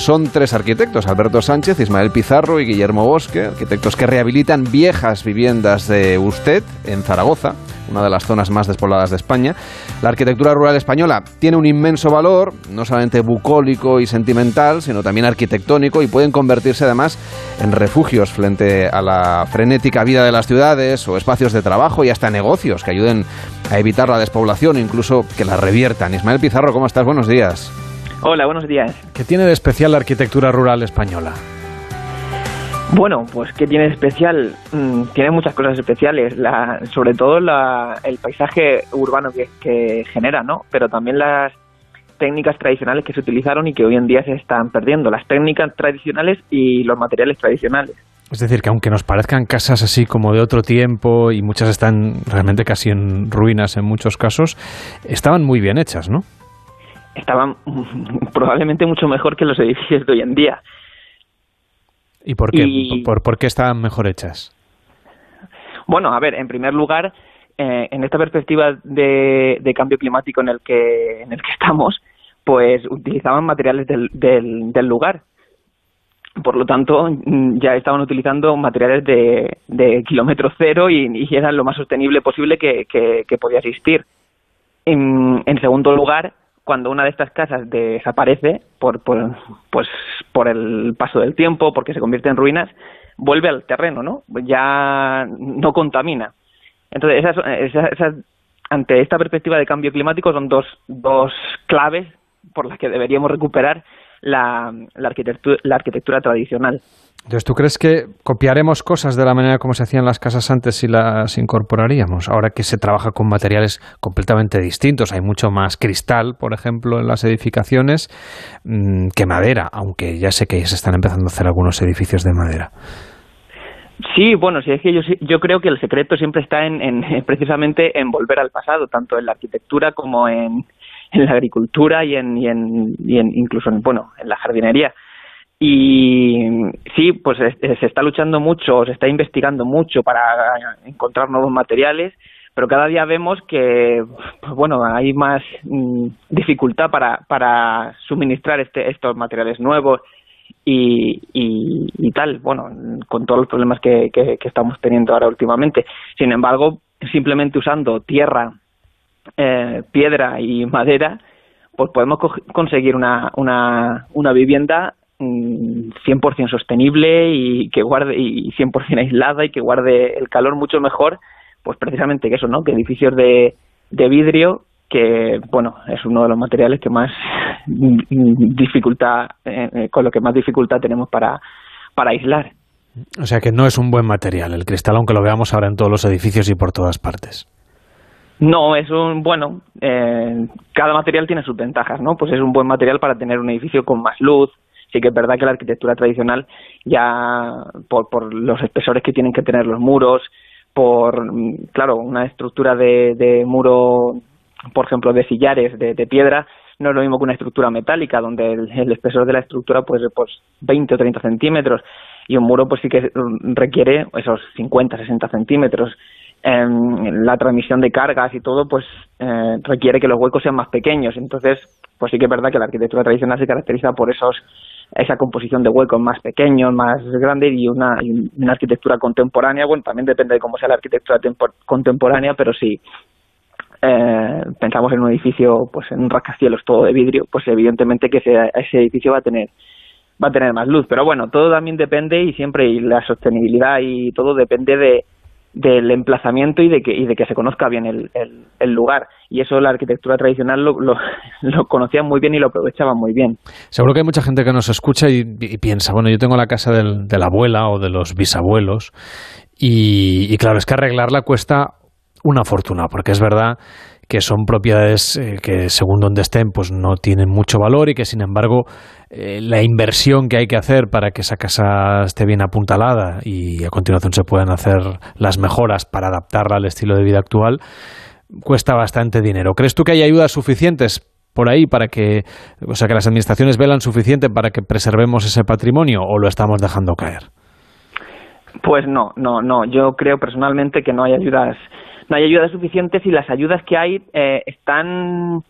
son tres arquitectos, Alberto Sánchez, Ismael Pizarro y Guillermo Bosque, arquitectos que rehabilitan viejas viviendas de Usted en Zaragoza, una de las zonas más despobladas de España. La arquitectura rural española tiene un inmenso valor, no solamente bucólico y sentimental, sino también arquitectónico y pueden convertirse además en refugios frente a la frenética vida de las ciudades o espacios de trabajo y hasta negocios que ayuden a evitar la despoblación incluso que la reviertan. Ismael Pizarro, ¿cómo estás? Buenos días. Hola, buenos días. ¿Qué tiene de especial la arquitectura rural española? Bueno, pues ¿qué tiene de especial? Mm, tiene muchas cosas especiales, la, sobre todo la- el paisaje urbano que, que genera, ¿no? Pero también las técnicas tradicionales que se utilizaron y que hoy en día se están perdiendo, las técnicas tradicionales y los materiales tradicionales. Es decir, que aunque nos parezcan casas así como de otro tiempo y muchas están realmente casi en ruinas en muchos casos, estaban muy bien hechas, ¿no? Estaban [laughs] probablemente mucho mejor que los edificios de hoy en día. ¿Y por qué? Y- ¿Por, por qué estaban mejor hechas? Bueno, a ver, en primer lugar, eh, en esta perspectiva de, de cambio climático en el que en el que estamos, pues utilizaban materiales del, del, del lugar. Por lo tanto, mm, ya estaban utilizando materiales de, de kilómetro cero y, y eran lo más sostenible posible que, que, que podía existir. En, en segundo lugar, cuando una de estas casas desaparece por, por, pues, por el paso del tiempo, porque se convierte en ruinas, vuelve al terreno, ¿no? Ya no contamina. Entonces, esas, esas, esas- ante esta perspectiva de cambio climático son dos, dos claves por las que deberíamos recuperar la, la, arquitectura, la arquitectura tradicional. Entonces, ¿tú crees que copiaremos cosas de la manera como se hacían las casas antes y las incorporaríamos? Ahora que se trabaja con materiales completamente distintos, hay mucho más cristal, por ejemplo, en las edificaciones, mm, que madera, aunque ya sé que ya se están empezando a hacer algunos edificios de madera. Sí, bueno, sí, es que yo, yo creo que el secreto siempre está en, en- [laughs] precisamente en volver al pasado, tanto en la arquitectura como en, la agricultura y en, y en incluso en, bueno, en la jardinería. Y sí, pues es- se está luchando mucho, se está investigando mucho para encontrar nuevos materiales, pero cada día vemos que, pues bueno, hay más mm, dificultad para, para suministrar este, estos materiales nuevos y, y, y tal, bueno, con todos los problemas que, que, que estamos teniendo ahora últimamente. Sin embargo, simplemente usando tierra, eh, piedra y madera, pues podemos co- conseguir una, una, una vivienda 100% sostenible y que guarde y 100% aislada y que guarde el calor mucho mejor, pues precisamente que eso, ¿no? Que edificios de, de vidrio que bueno es uno de los materiales que más [laughs] dificultad eh, con lo que más dificultad tenemos para para aislar O sea que no es un buen material el cristal, aunque lo veamos ahora en todos los edificios y por todas partes. No, es un, bueno, eh, cada material tiene sus ventajas, ¿no? Pues es un buen material para tener un edificio con más luz. Sí que es verdad que la arquitectura tradicional ya, por, por los espesores que tienen que tener los muros, por, claro, una estructura de, de muro, por ejemplo, de sillares de, de piedra, no es lo mismo que una estructura metálica, donde el, espesor de la estructura puede ser pues 20 o 30 centímetros, y un muro pues sí que requiere esos 50, 60 centímetros em, la transmisión de cargas y todo, pues eh, requiere que los huecos sean más pequeños. Entonces, pues sí que es verdad que la arquitectura tradicional se caracteriza por esos esa composición de huecos más pequeños, más grandes y una, y una arquitectura contemporánea. Bueno, también depende de cómo sea la arquitectura tempo- contemporánea, pero si eh, pensamos en un edificio, pues en un rascacielos todo de vidrio, pues evidentemente que ese, ese edificio va a tener va a tener más luz. Pero bueno, todo también depende y siempre y la sostenibilidad y todo depende de del emplazamiento y de que y de que se conozca bien el, el, el lugar. Y eso la arquitectura tradicional lo, lo, [laughs] lo conocían muy bien y lo aprovechaban muy bien. Seguro que hay mucha gente que nos escucha y, y piensa, bueno, yo tengo la casa del- de la abuela o de los bisabuelos y, y claro, es que arreglarla cuesta una fortuna, porque es verdad que son propiedades eh, que según donde estén pues no tienen mucho valor y que sin embargo eh, la inversión que hay que hacer para que esa casa esté bien apuntalada y a continuación se puedan hacer las mejoras para adaptarla al estilo de vida actual cuesta bastante dinero. ¿Crees tú que hay ayudas suficientes por ahí para que, o sea, que las administraciones velan suficiente para que preservemos ese patrimonio o lo estamos dejando caer? Pues no, no, no. Yo creo personalmente que no hay ayudas, no hay ayudas suficientes y las ayudas que hay eh, están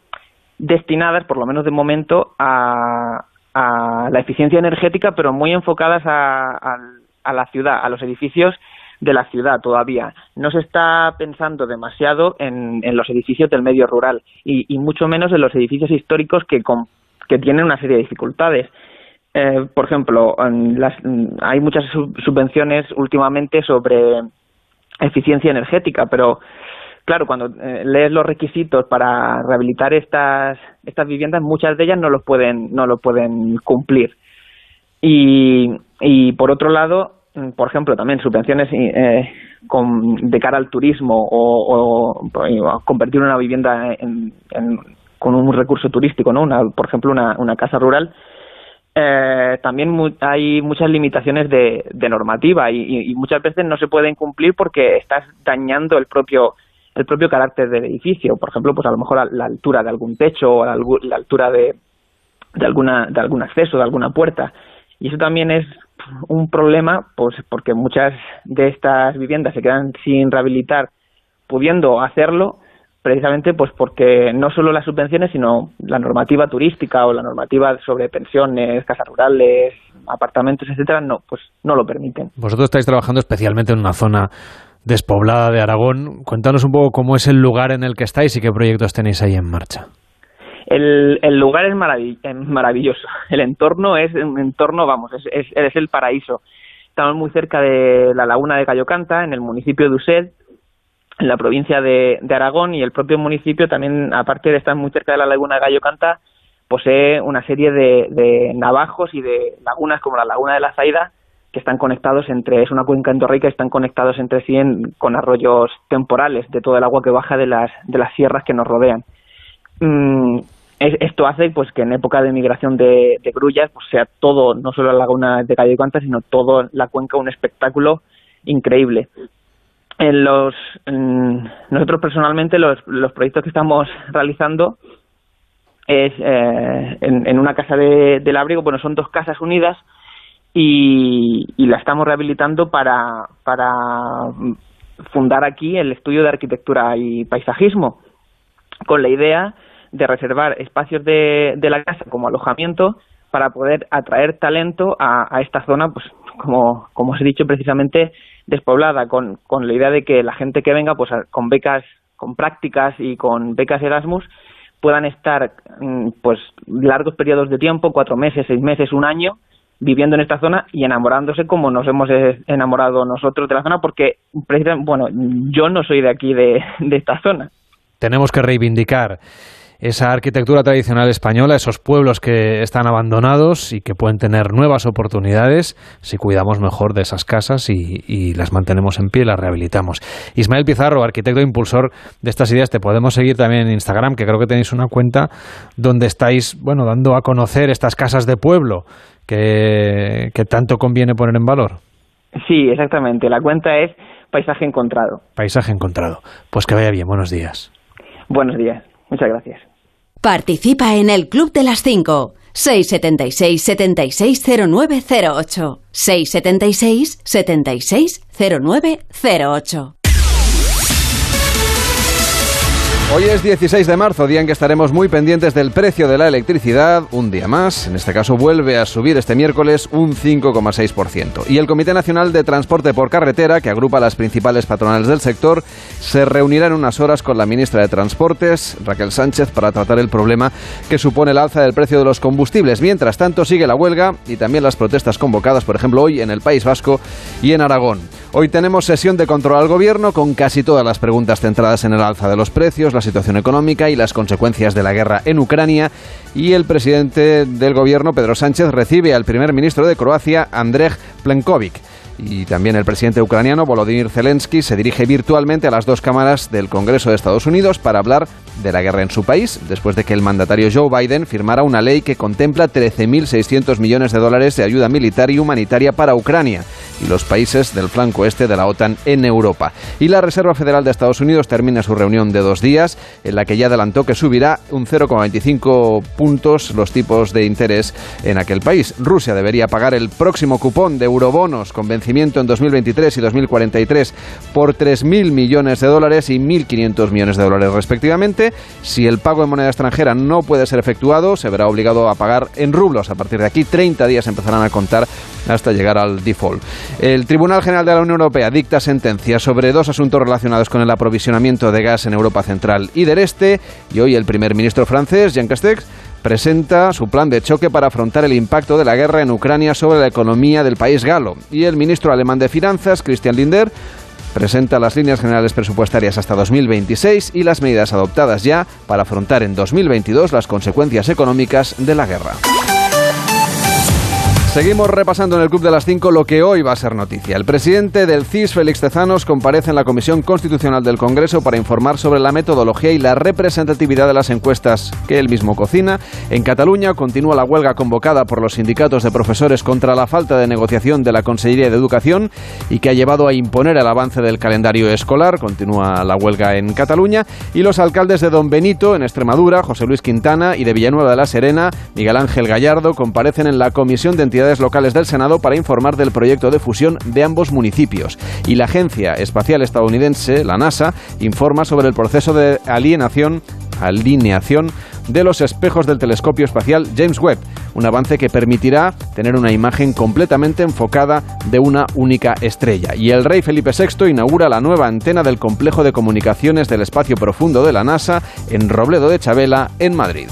destinadas, por lo menos de momento, a, a la eficiencia energética, pero muy enfocadas a, a, la ciudad, a los edificios de la ciudad todavía. No se está pensando demasiado en, los edificios del medio rural y, y mucho menos en los edificios históricos que, con- que tienen una serie de dificultades. Eh, por ejemplo, en las- hay muchas sub- subvenciones últimamente sobre eficiencia energética, pero claro, cuando eh, lees los requisitos para rehabilitar estas estas viviendas, muchas de ellas no los pueden no lo pueden cumplir. Y, y por otro lado, mm, por ejemplo, también subvenciones eh, con, de cara al turismo o, o, o convertir una vivienda en- en- con un recurso turístico, ¿no? Una, por ejemplo, una, una casa rural, eh, también mu- hay muchas limitaciones de, de normativa y, y- muchas veces no se pueden cumplir porque estás dañando el propio el propio carácter del edificio. Por ejemplo, pues a lo mejor la, altura de algún techo o la, la altura de, de alguna de algún acceso, de alguna puerta. Y eso también es un problema, pues porque muchas de estas viviendas se quedan sin rehabilitar, pudiendo hacerlo, precisamente pues porque no solo las subvenciones, sino la normativa turística o la normativa sobre pensiones, casas rurales, apartamentos, etcétera, no, pues no lo permiten. Vosotros estáis trabajando especialmente en una zona despoblada de Aragón. Cuéntanos un poco cómo es el lugar en el que estáis y qué proyectos tenéis ahí en marcha. El, el lugar es eh, maravilloso. [laughs] El entorno es un entorno, vamos, es, es, es el paraíso. Estamos muy cerca de la laguna de Cayocanta, en el municipio de Used, la provincia de, Aragón, y el propio municipio también, aparte de estar muy cerca de la laguna de Cayocanta, posee una serie de, de navajos y de lagunas como la laguna de la Zaida, que están conectados entre, es una cuenca endorreica, están conectados entre sí en- con arroyos temporales de todo el agua que baja de las, de las sierras que nos rodean. Mm, es- esto hace pues que en época de migración de, grullas pues sea todo, no solo la laguna de Cayo Canta, sino toda la cuenca un espectáculo increíble. En los, nosotros personalmente los, proyectos que estamos [laughs] realizando es eh, en, una casa de, del abrigo, bueno, son dos casas unidas y, la estamos rehabilitando para, para fundar aquí el estudio de arquitectura y paisajismo, con la idea de reservar espacios de, de la casa como alojamiento para poder atraer talento a, a esta zona, pues como, como os he dicho, precisamente despoblada, con, con la idea de que la gente que venga, pues con becas, con prácticas y con becas Erasmus, puedan estar mm, pues largos periodos de tiempo, cuatro meses, seis meses, un año, viviendo en esta zona y enamorándose como nos hemos eh, enamorado nosotros de la zona, porque bueno, yo no soy de aquí, de, de esta zona. Tenemos que reivindicar esa arquitectura tradicional española, esos pueblos que están abandonados y que pueden tener nuevas oportunidades si cuidamos mejor de esas casas y, las mantenemos en pie y las rehabilitamos. Ismael Pizarro, arquitecto e impulsor de estas ideas, te podemos seguir también en Instagram, que creo que tenéis una cuenta donde estáis, bueno, dando a conocer estas casas de pueblo que, que tanto conviene poner en valor. Sí, exactamente. La cuenta es Paisaje Encontrado. Paisaje Encontrado. Pues que vaya bien. Buenos días. Buenos días. Muchas gracias. Participa en el Club de las 5. 676 760908 Hoy es 16 de marzo, día en que estaremos muy pendientes del precio de la electricidad, un día más. En este caso vuelve a subir este miércoles un 5,6%. Y el Comité Nacional de Transporte por Carretera, que agrupa las principales patronales del sector, se reunirá en unas horas con la ministra de Transportes, Raquel Sánchez, para tratar el problema que supone el alza del precio de los combustibles. Mientras tanto, sigue la huelga y también las protestas convocadas, por ejemplo, hoy en el País Vasco y en Aragón. Hoy tenemos sesión de control al gobierno con casi todas las preguntas centradas en el alza de los precios, la situación económica y las consecuencias de la guerra en Ucrania. Y el presidente del gobierno, Pedro Sánchez, recibe al primer ministro de Croacia, Andrej Plenkovic y también el presidente ucraniano Volodymyr Zelensky se dirige virtualmente a las dos cámaras del Congreso de Estados Unidos para hablar de la guerra en su país, después de que el mandatario Joe Biden firmara una ley que contempla 13.600 millones de dólares de ayuda militar y humanitaria para Ucrania los países del flanco este de la OTAN en Europa. Y la Reserva Federal de Estados Unidos termina su reunión de dos días, en la que ya adelantó que subirá un 0,25 puntos los tipos de interés en aquel país. Rusia debería pagar el próximo cupón de eurobonos con vencimiento en 2023 y 2043 por 3.000 millones de dólares y 1.500 millones de dólares respectivamente. Si el pago en moneda extranjera no puede ser efectuado, se verá obligado a pagar en rublos. A partir de aquí, 30 días empezarán a contar hasta llegar al default. El Tribunal General de la Unión Europea dicta sentencia sobre dos asuntos relacionados con el aprovisionamiento de gas en Europa Central y del Este y hoy el primer ministro francés, Jean Castex, presenta su plan de choque para afrontar el impacto de la guerra en Ucrania sobre la economía del país galo. Y el ministro alemán de Finanzas, Christian Linder, presenta las líneas generales presupuestarias hasta 2026 y las medidas adoptadas ya para afrontar en 2022 las consecuencias económicas de la guerra. Seguimos repasando en el Club de las 5 lo que hoy va a ser noticia. El presidente del CIS, Félix Tezanos, comparece en la Comisión Constitucional del Congreso para informar sobre la metodología y la representatividad de las encuestas que él mismo cocina. En Cataluña continúa la huelga convocada por los sindicatos de profesores contra la falta de negociación de la Consellería de Educación y que ha llevado a imponer el avance del calendario escolar. Continúa la huelga en Cataluña. Y los alcaldes de Don Benito, en Extremadura, José Luis Quintana, y de Villanueva de la Serena, Miguel Ángel Gallardo, comparecen en la Comisión de Entidades locales del Senado para informar del proyecto de fusión de ambos municipios. Y la Agencia Espacial Estadounidense, la NASA, informa sobre el proceso de alienación, alineación de los espejos del telescopio espacial James Webb, un avance que permitirá tener una imagen completamente enfocada de una única estrella. Y el rey Felipe VI inaugura la nueva antena del complejo de comunicaciones del espacio profundo de la NASA en Robledo de Chabela, en Madrid.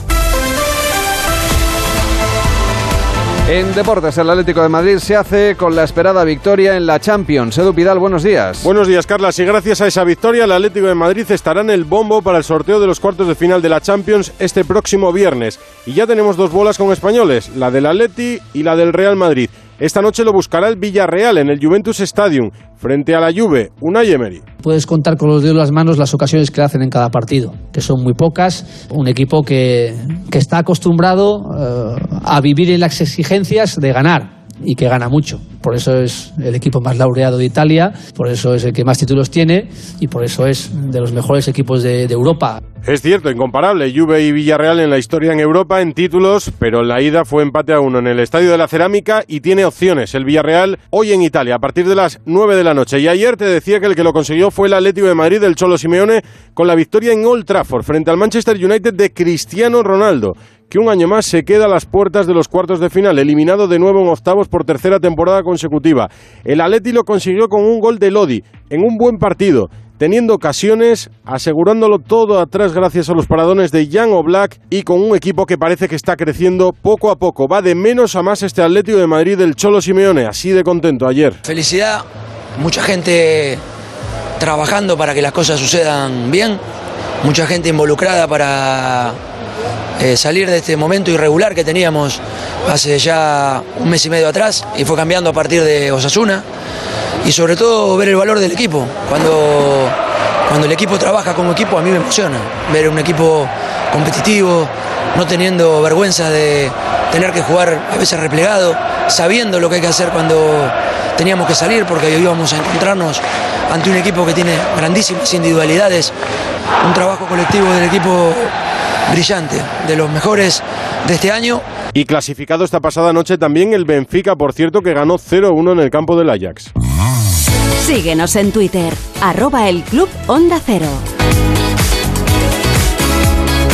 En deportes, el Atlético de Madrid se hace con la esperada victoria en la Champions. Edu Pidal, buenos días. Buenos días, Carlas. Y gracias a esa victoria, el Atlético de Madrid estará en el bombo para el sorteo de los cuartos de final de la Champions este próximo viernes. Y ya tenemos dos bolas con españoles, la del Atleti y la del Real Madrid. Esta noche lo buscará el Villarreal en el Juventus Stadium, frente a la Juve, una Emery. Puedes contar con los dedos de las manos las ocasiones que hacen en cada partido, que son muy pocas. Un equipo que, está acostumbrado eh, a vivir en las exigencias de ganar y que gana mucho. Por eso es el equipo más laureado de Italia, por eso es el que más títulos tiene y por eso es de los mejores equipos de Europa. Es cierto, incomparable. Juve y Villarreal en la historia en Europa en títulos, pero la ida fue empate a uno en el Estadio de la Cerámica y tiene opciones. El Villarreal hoy en Italia a partir de las 9 de la noche. Y ayer te decía que el que lo consiguió fue el Atlético de Madrid del Cholo Simeone con la victoria en Old Trafford frente al Manchester United de Cristiano Ronaldo que un año más se queda a las puertas de los cuartos de final, eliminado de nuevo en octavos por tercera temporada consecutiva. El Atleti lo consiguió con un gol de Lodi, en un buen partido, teniendo ocasiones, asegurándolo todo atrás gracias a los paradones de Jan Oblak y con un equipo que parece que está creciendo poco a poco. Va de menos a más este Atlético de Madrid del Cholo Simeone, así de contento ayer. Felicidad, mucha gente trabajando para que las cosas sucedan bien, mucha gente involucrada para eh, salir de este momento irregular que teníamos hace ya un mes y medio atrás y fue cambiando a partir de Osasuna y sobre todo ver el valor del equipo. Cuando, cuando el equipo trabaja como equipo a mí me emociona ver un equipo competitivo, no teniendo vergüenza de tener que jugar a veces replegado, sabiendo lo que hay que hacer cuando teníamos que salir porque íbamos a encontrarnos ante un equipo que tiene grandísimas individualidades, un trabajo colectivo del equipo brillante, de los mejores de este año. Y clasificado esta pasada noche también el Benfica, por cierto, que ganó 0-1 en el campo del Ajax. Síguenos en Twitter, arroba el Club Onda Cero.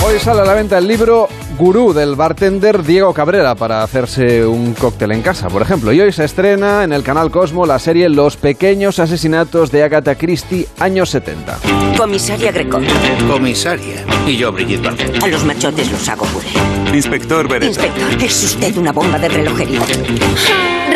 Hoy sale a la venta el libro Gurú del bartender Diego Cabrera para hacerse un cóctel en casa, por ejemplo. Y hoy se estrena en el canal Cosmo la serie Los pequeños asesinatos de Agatha Christie, años 70. Comisaria Greco. Comisaria. Y yo, Brigitte Barcel. A los machotes los hago puré. Inspector Beretta. Inspector, es usted una bomba de relojería.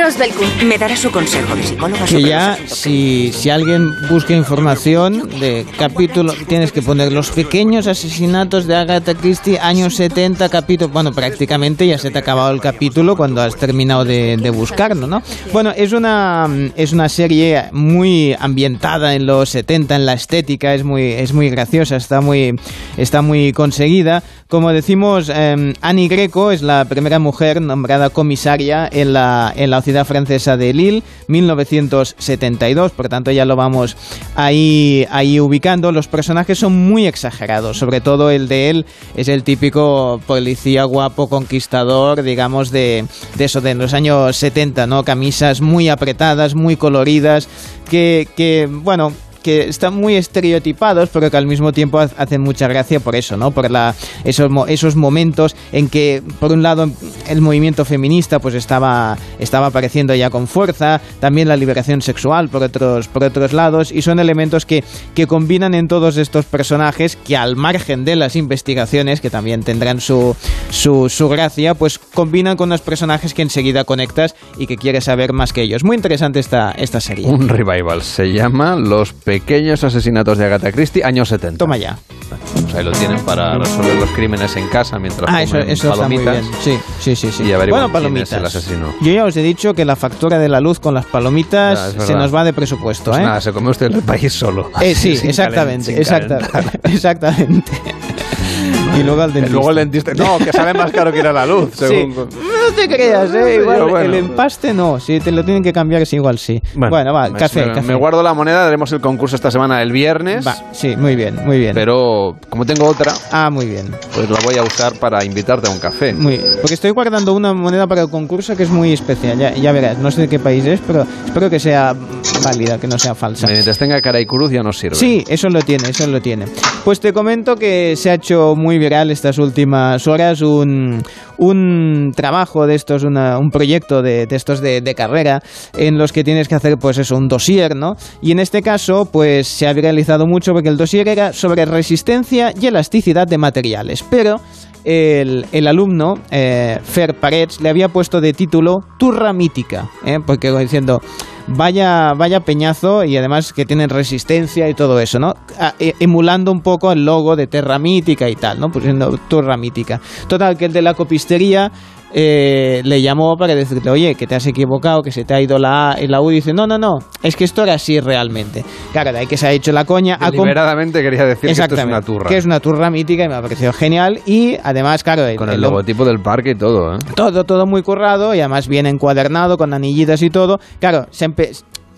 Roswell Kuhn, ¿me dará su consejo de psicóloga Que ya, si, si alguien busca información de capítulo, tienes que poner los pequeños asesinatos de Agatha Christie, años 70, capítulo. Bueno, prácticamente ya se te ha acabado el capítulo cuando has terminado de, de buscarlo, ¿no? Bueno, es una, es una serie muy ambientada en los 70, en la estética, es muy, es muy graciosa, está muy, está muy conseguida. Como decimos, eh, Annie Greco es la primera mujer nombrada comisaria en la, en la ciudad francesa de Lille, 1972, por tanto ya lo vamos ahí, ahí ubicando. Los personajes son muy exagerados, sobre todo el de él es el típico policía guapo, conquistador, digamos, de, de eso, de los años 70, ¿no? Camisas muy apretadas, muy coloridas, que bueno, que están muy estereotipados, pero que al mismo tiempo ha- hacen mucha gracia por eso, ¿no? Por la, esos, esos momentos en que, por un lado, el movimiento feminista pues estaba, estaba apareciendo ya con fuerza, también la liberación sexual por otros, por otros lados, y son elementos que, que combinan en todos estos personajes que al margen de las investigaciones, que también tendrán su, su, su gracia, pues combinan con los personajes que enseguida conectas y que quieres saber más que ellos. Muy interesante esta, esta serie. Un revival. Se llama Los pequeños asesinatos de Agatha Christie, años 70. Toma ya. Pues ahí lo tienen para resolver los crímenes en casa mientras Ah, eso, comen eso está muy palomitas. bien. Sí, sí, sí. sí. Y bueno, quién es palomitas. el asesino. Yo ya os he dicho que la factura de la luz con las palomitas se nos va de presupuesto, Pues ¿eh? nada, se come usted en el país solo. Eh, sí, [laughs] Sin exactamente, sin [laughs] exactamente. [laughs] y luego al dentista. Luego el dentista. No, que sale más caro que ir a la luz. Sí. No te creas, ¿eh? Igual Pero bueno. el empaste no. Si te lo tienen que cambiar, es igual sí. Bueno, va, me- café, me, café. me guardo la moneda, haremos el concurso esta semana el viernes. Va, sí, muy bien, muy bien. Pero como tengo otra, Ah, muy bien. pues la voy a usar para invitarte a un café. Muy, porque estoy guardando una moneda para el concurso que es muy especial. Ya, ya verás, no sé de qué país es, pero espero que sea válida, que no sea falsa. Mientras tenga cara y cruz ya nos sirve. Sí, eso lo tiene, eso lo tiene. Pues te comento que se ha hecho muy viral estas últimas horas un, un trabajo de estos, un proyecto de, de estos de, carrera en los que tienes que hacer pues eso, un dossier, ¿no? Y en este caso pues se ha viralizado mucho porque el dossier era sobre resistencia y elasticidad de materiales, pero el, el alumno, eh, Fer Parets, le había puesto de título Turra Mítica, ¿eh? porque diciendo, vaya, vaya peñazo y además que tienen resistencia y todo eso, ¿no? E- emulando un poco el logo de Terra Mítica y tal, ¿no? Pusiendo Terra Mítica. Total, que el de la copistería eh, le llamó para decirle, oye, que te has equivocado, que se te ha ido la A y la U. Y dice, no, no, no, es que esto era así realmente. Claro, de ahí que se ha hecho la coña. Deliberadamente quería decir que esto es una turra. Que es una turra mítica y me ha parecido genial. Y además, claro, Con el logotipo del parque y todo, ¿eh? todo, todo muy currado y además bien encuadernado con anillitas y todo. Claro, se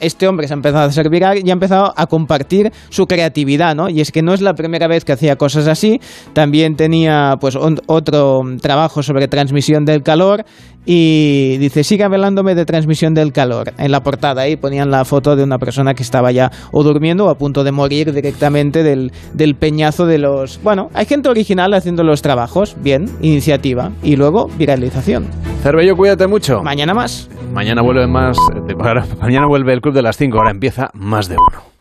este hombre se ha empezado a hacer y ha empezado a compartir su creatividad, ¿no? Y es que no es la primera vez que hacía cosas así. También tenía, pues, otro trabajo sobre transmisión del calor y dice, sigue hablándome de transmisión del calor. En la portada ahí ponían la foto de una persona que estaba ya o durmiendo o a punto de morir directamente del, del peñazo de los... Bueno, hay gente original haciendo los trabajos, bien, iniciativa y luego viralización. Cervello, cuídate mucho. Mañana más. Mañana vuelve más. [laughs] Mañana vuelve el Club de las 5. Ahora empieza más de uno.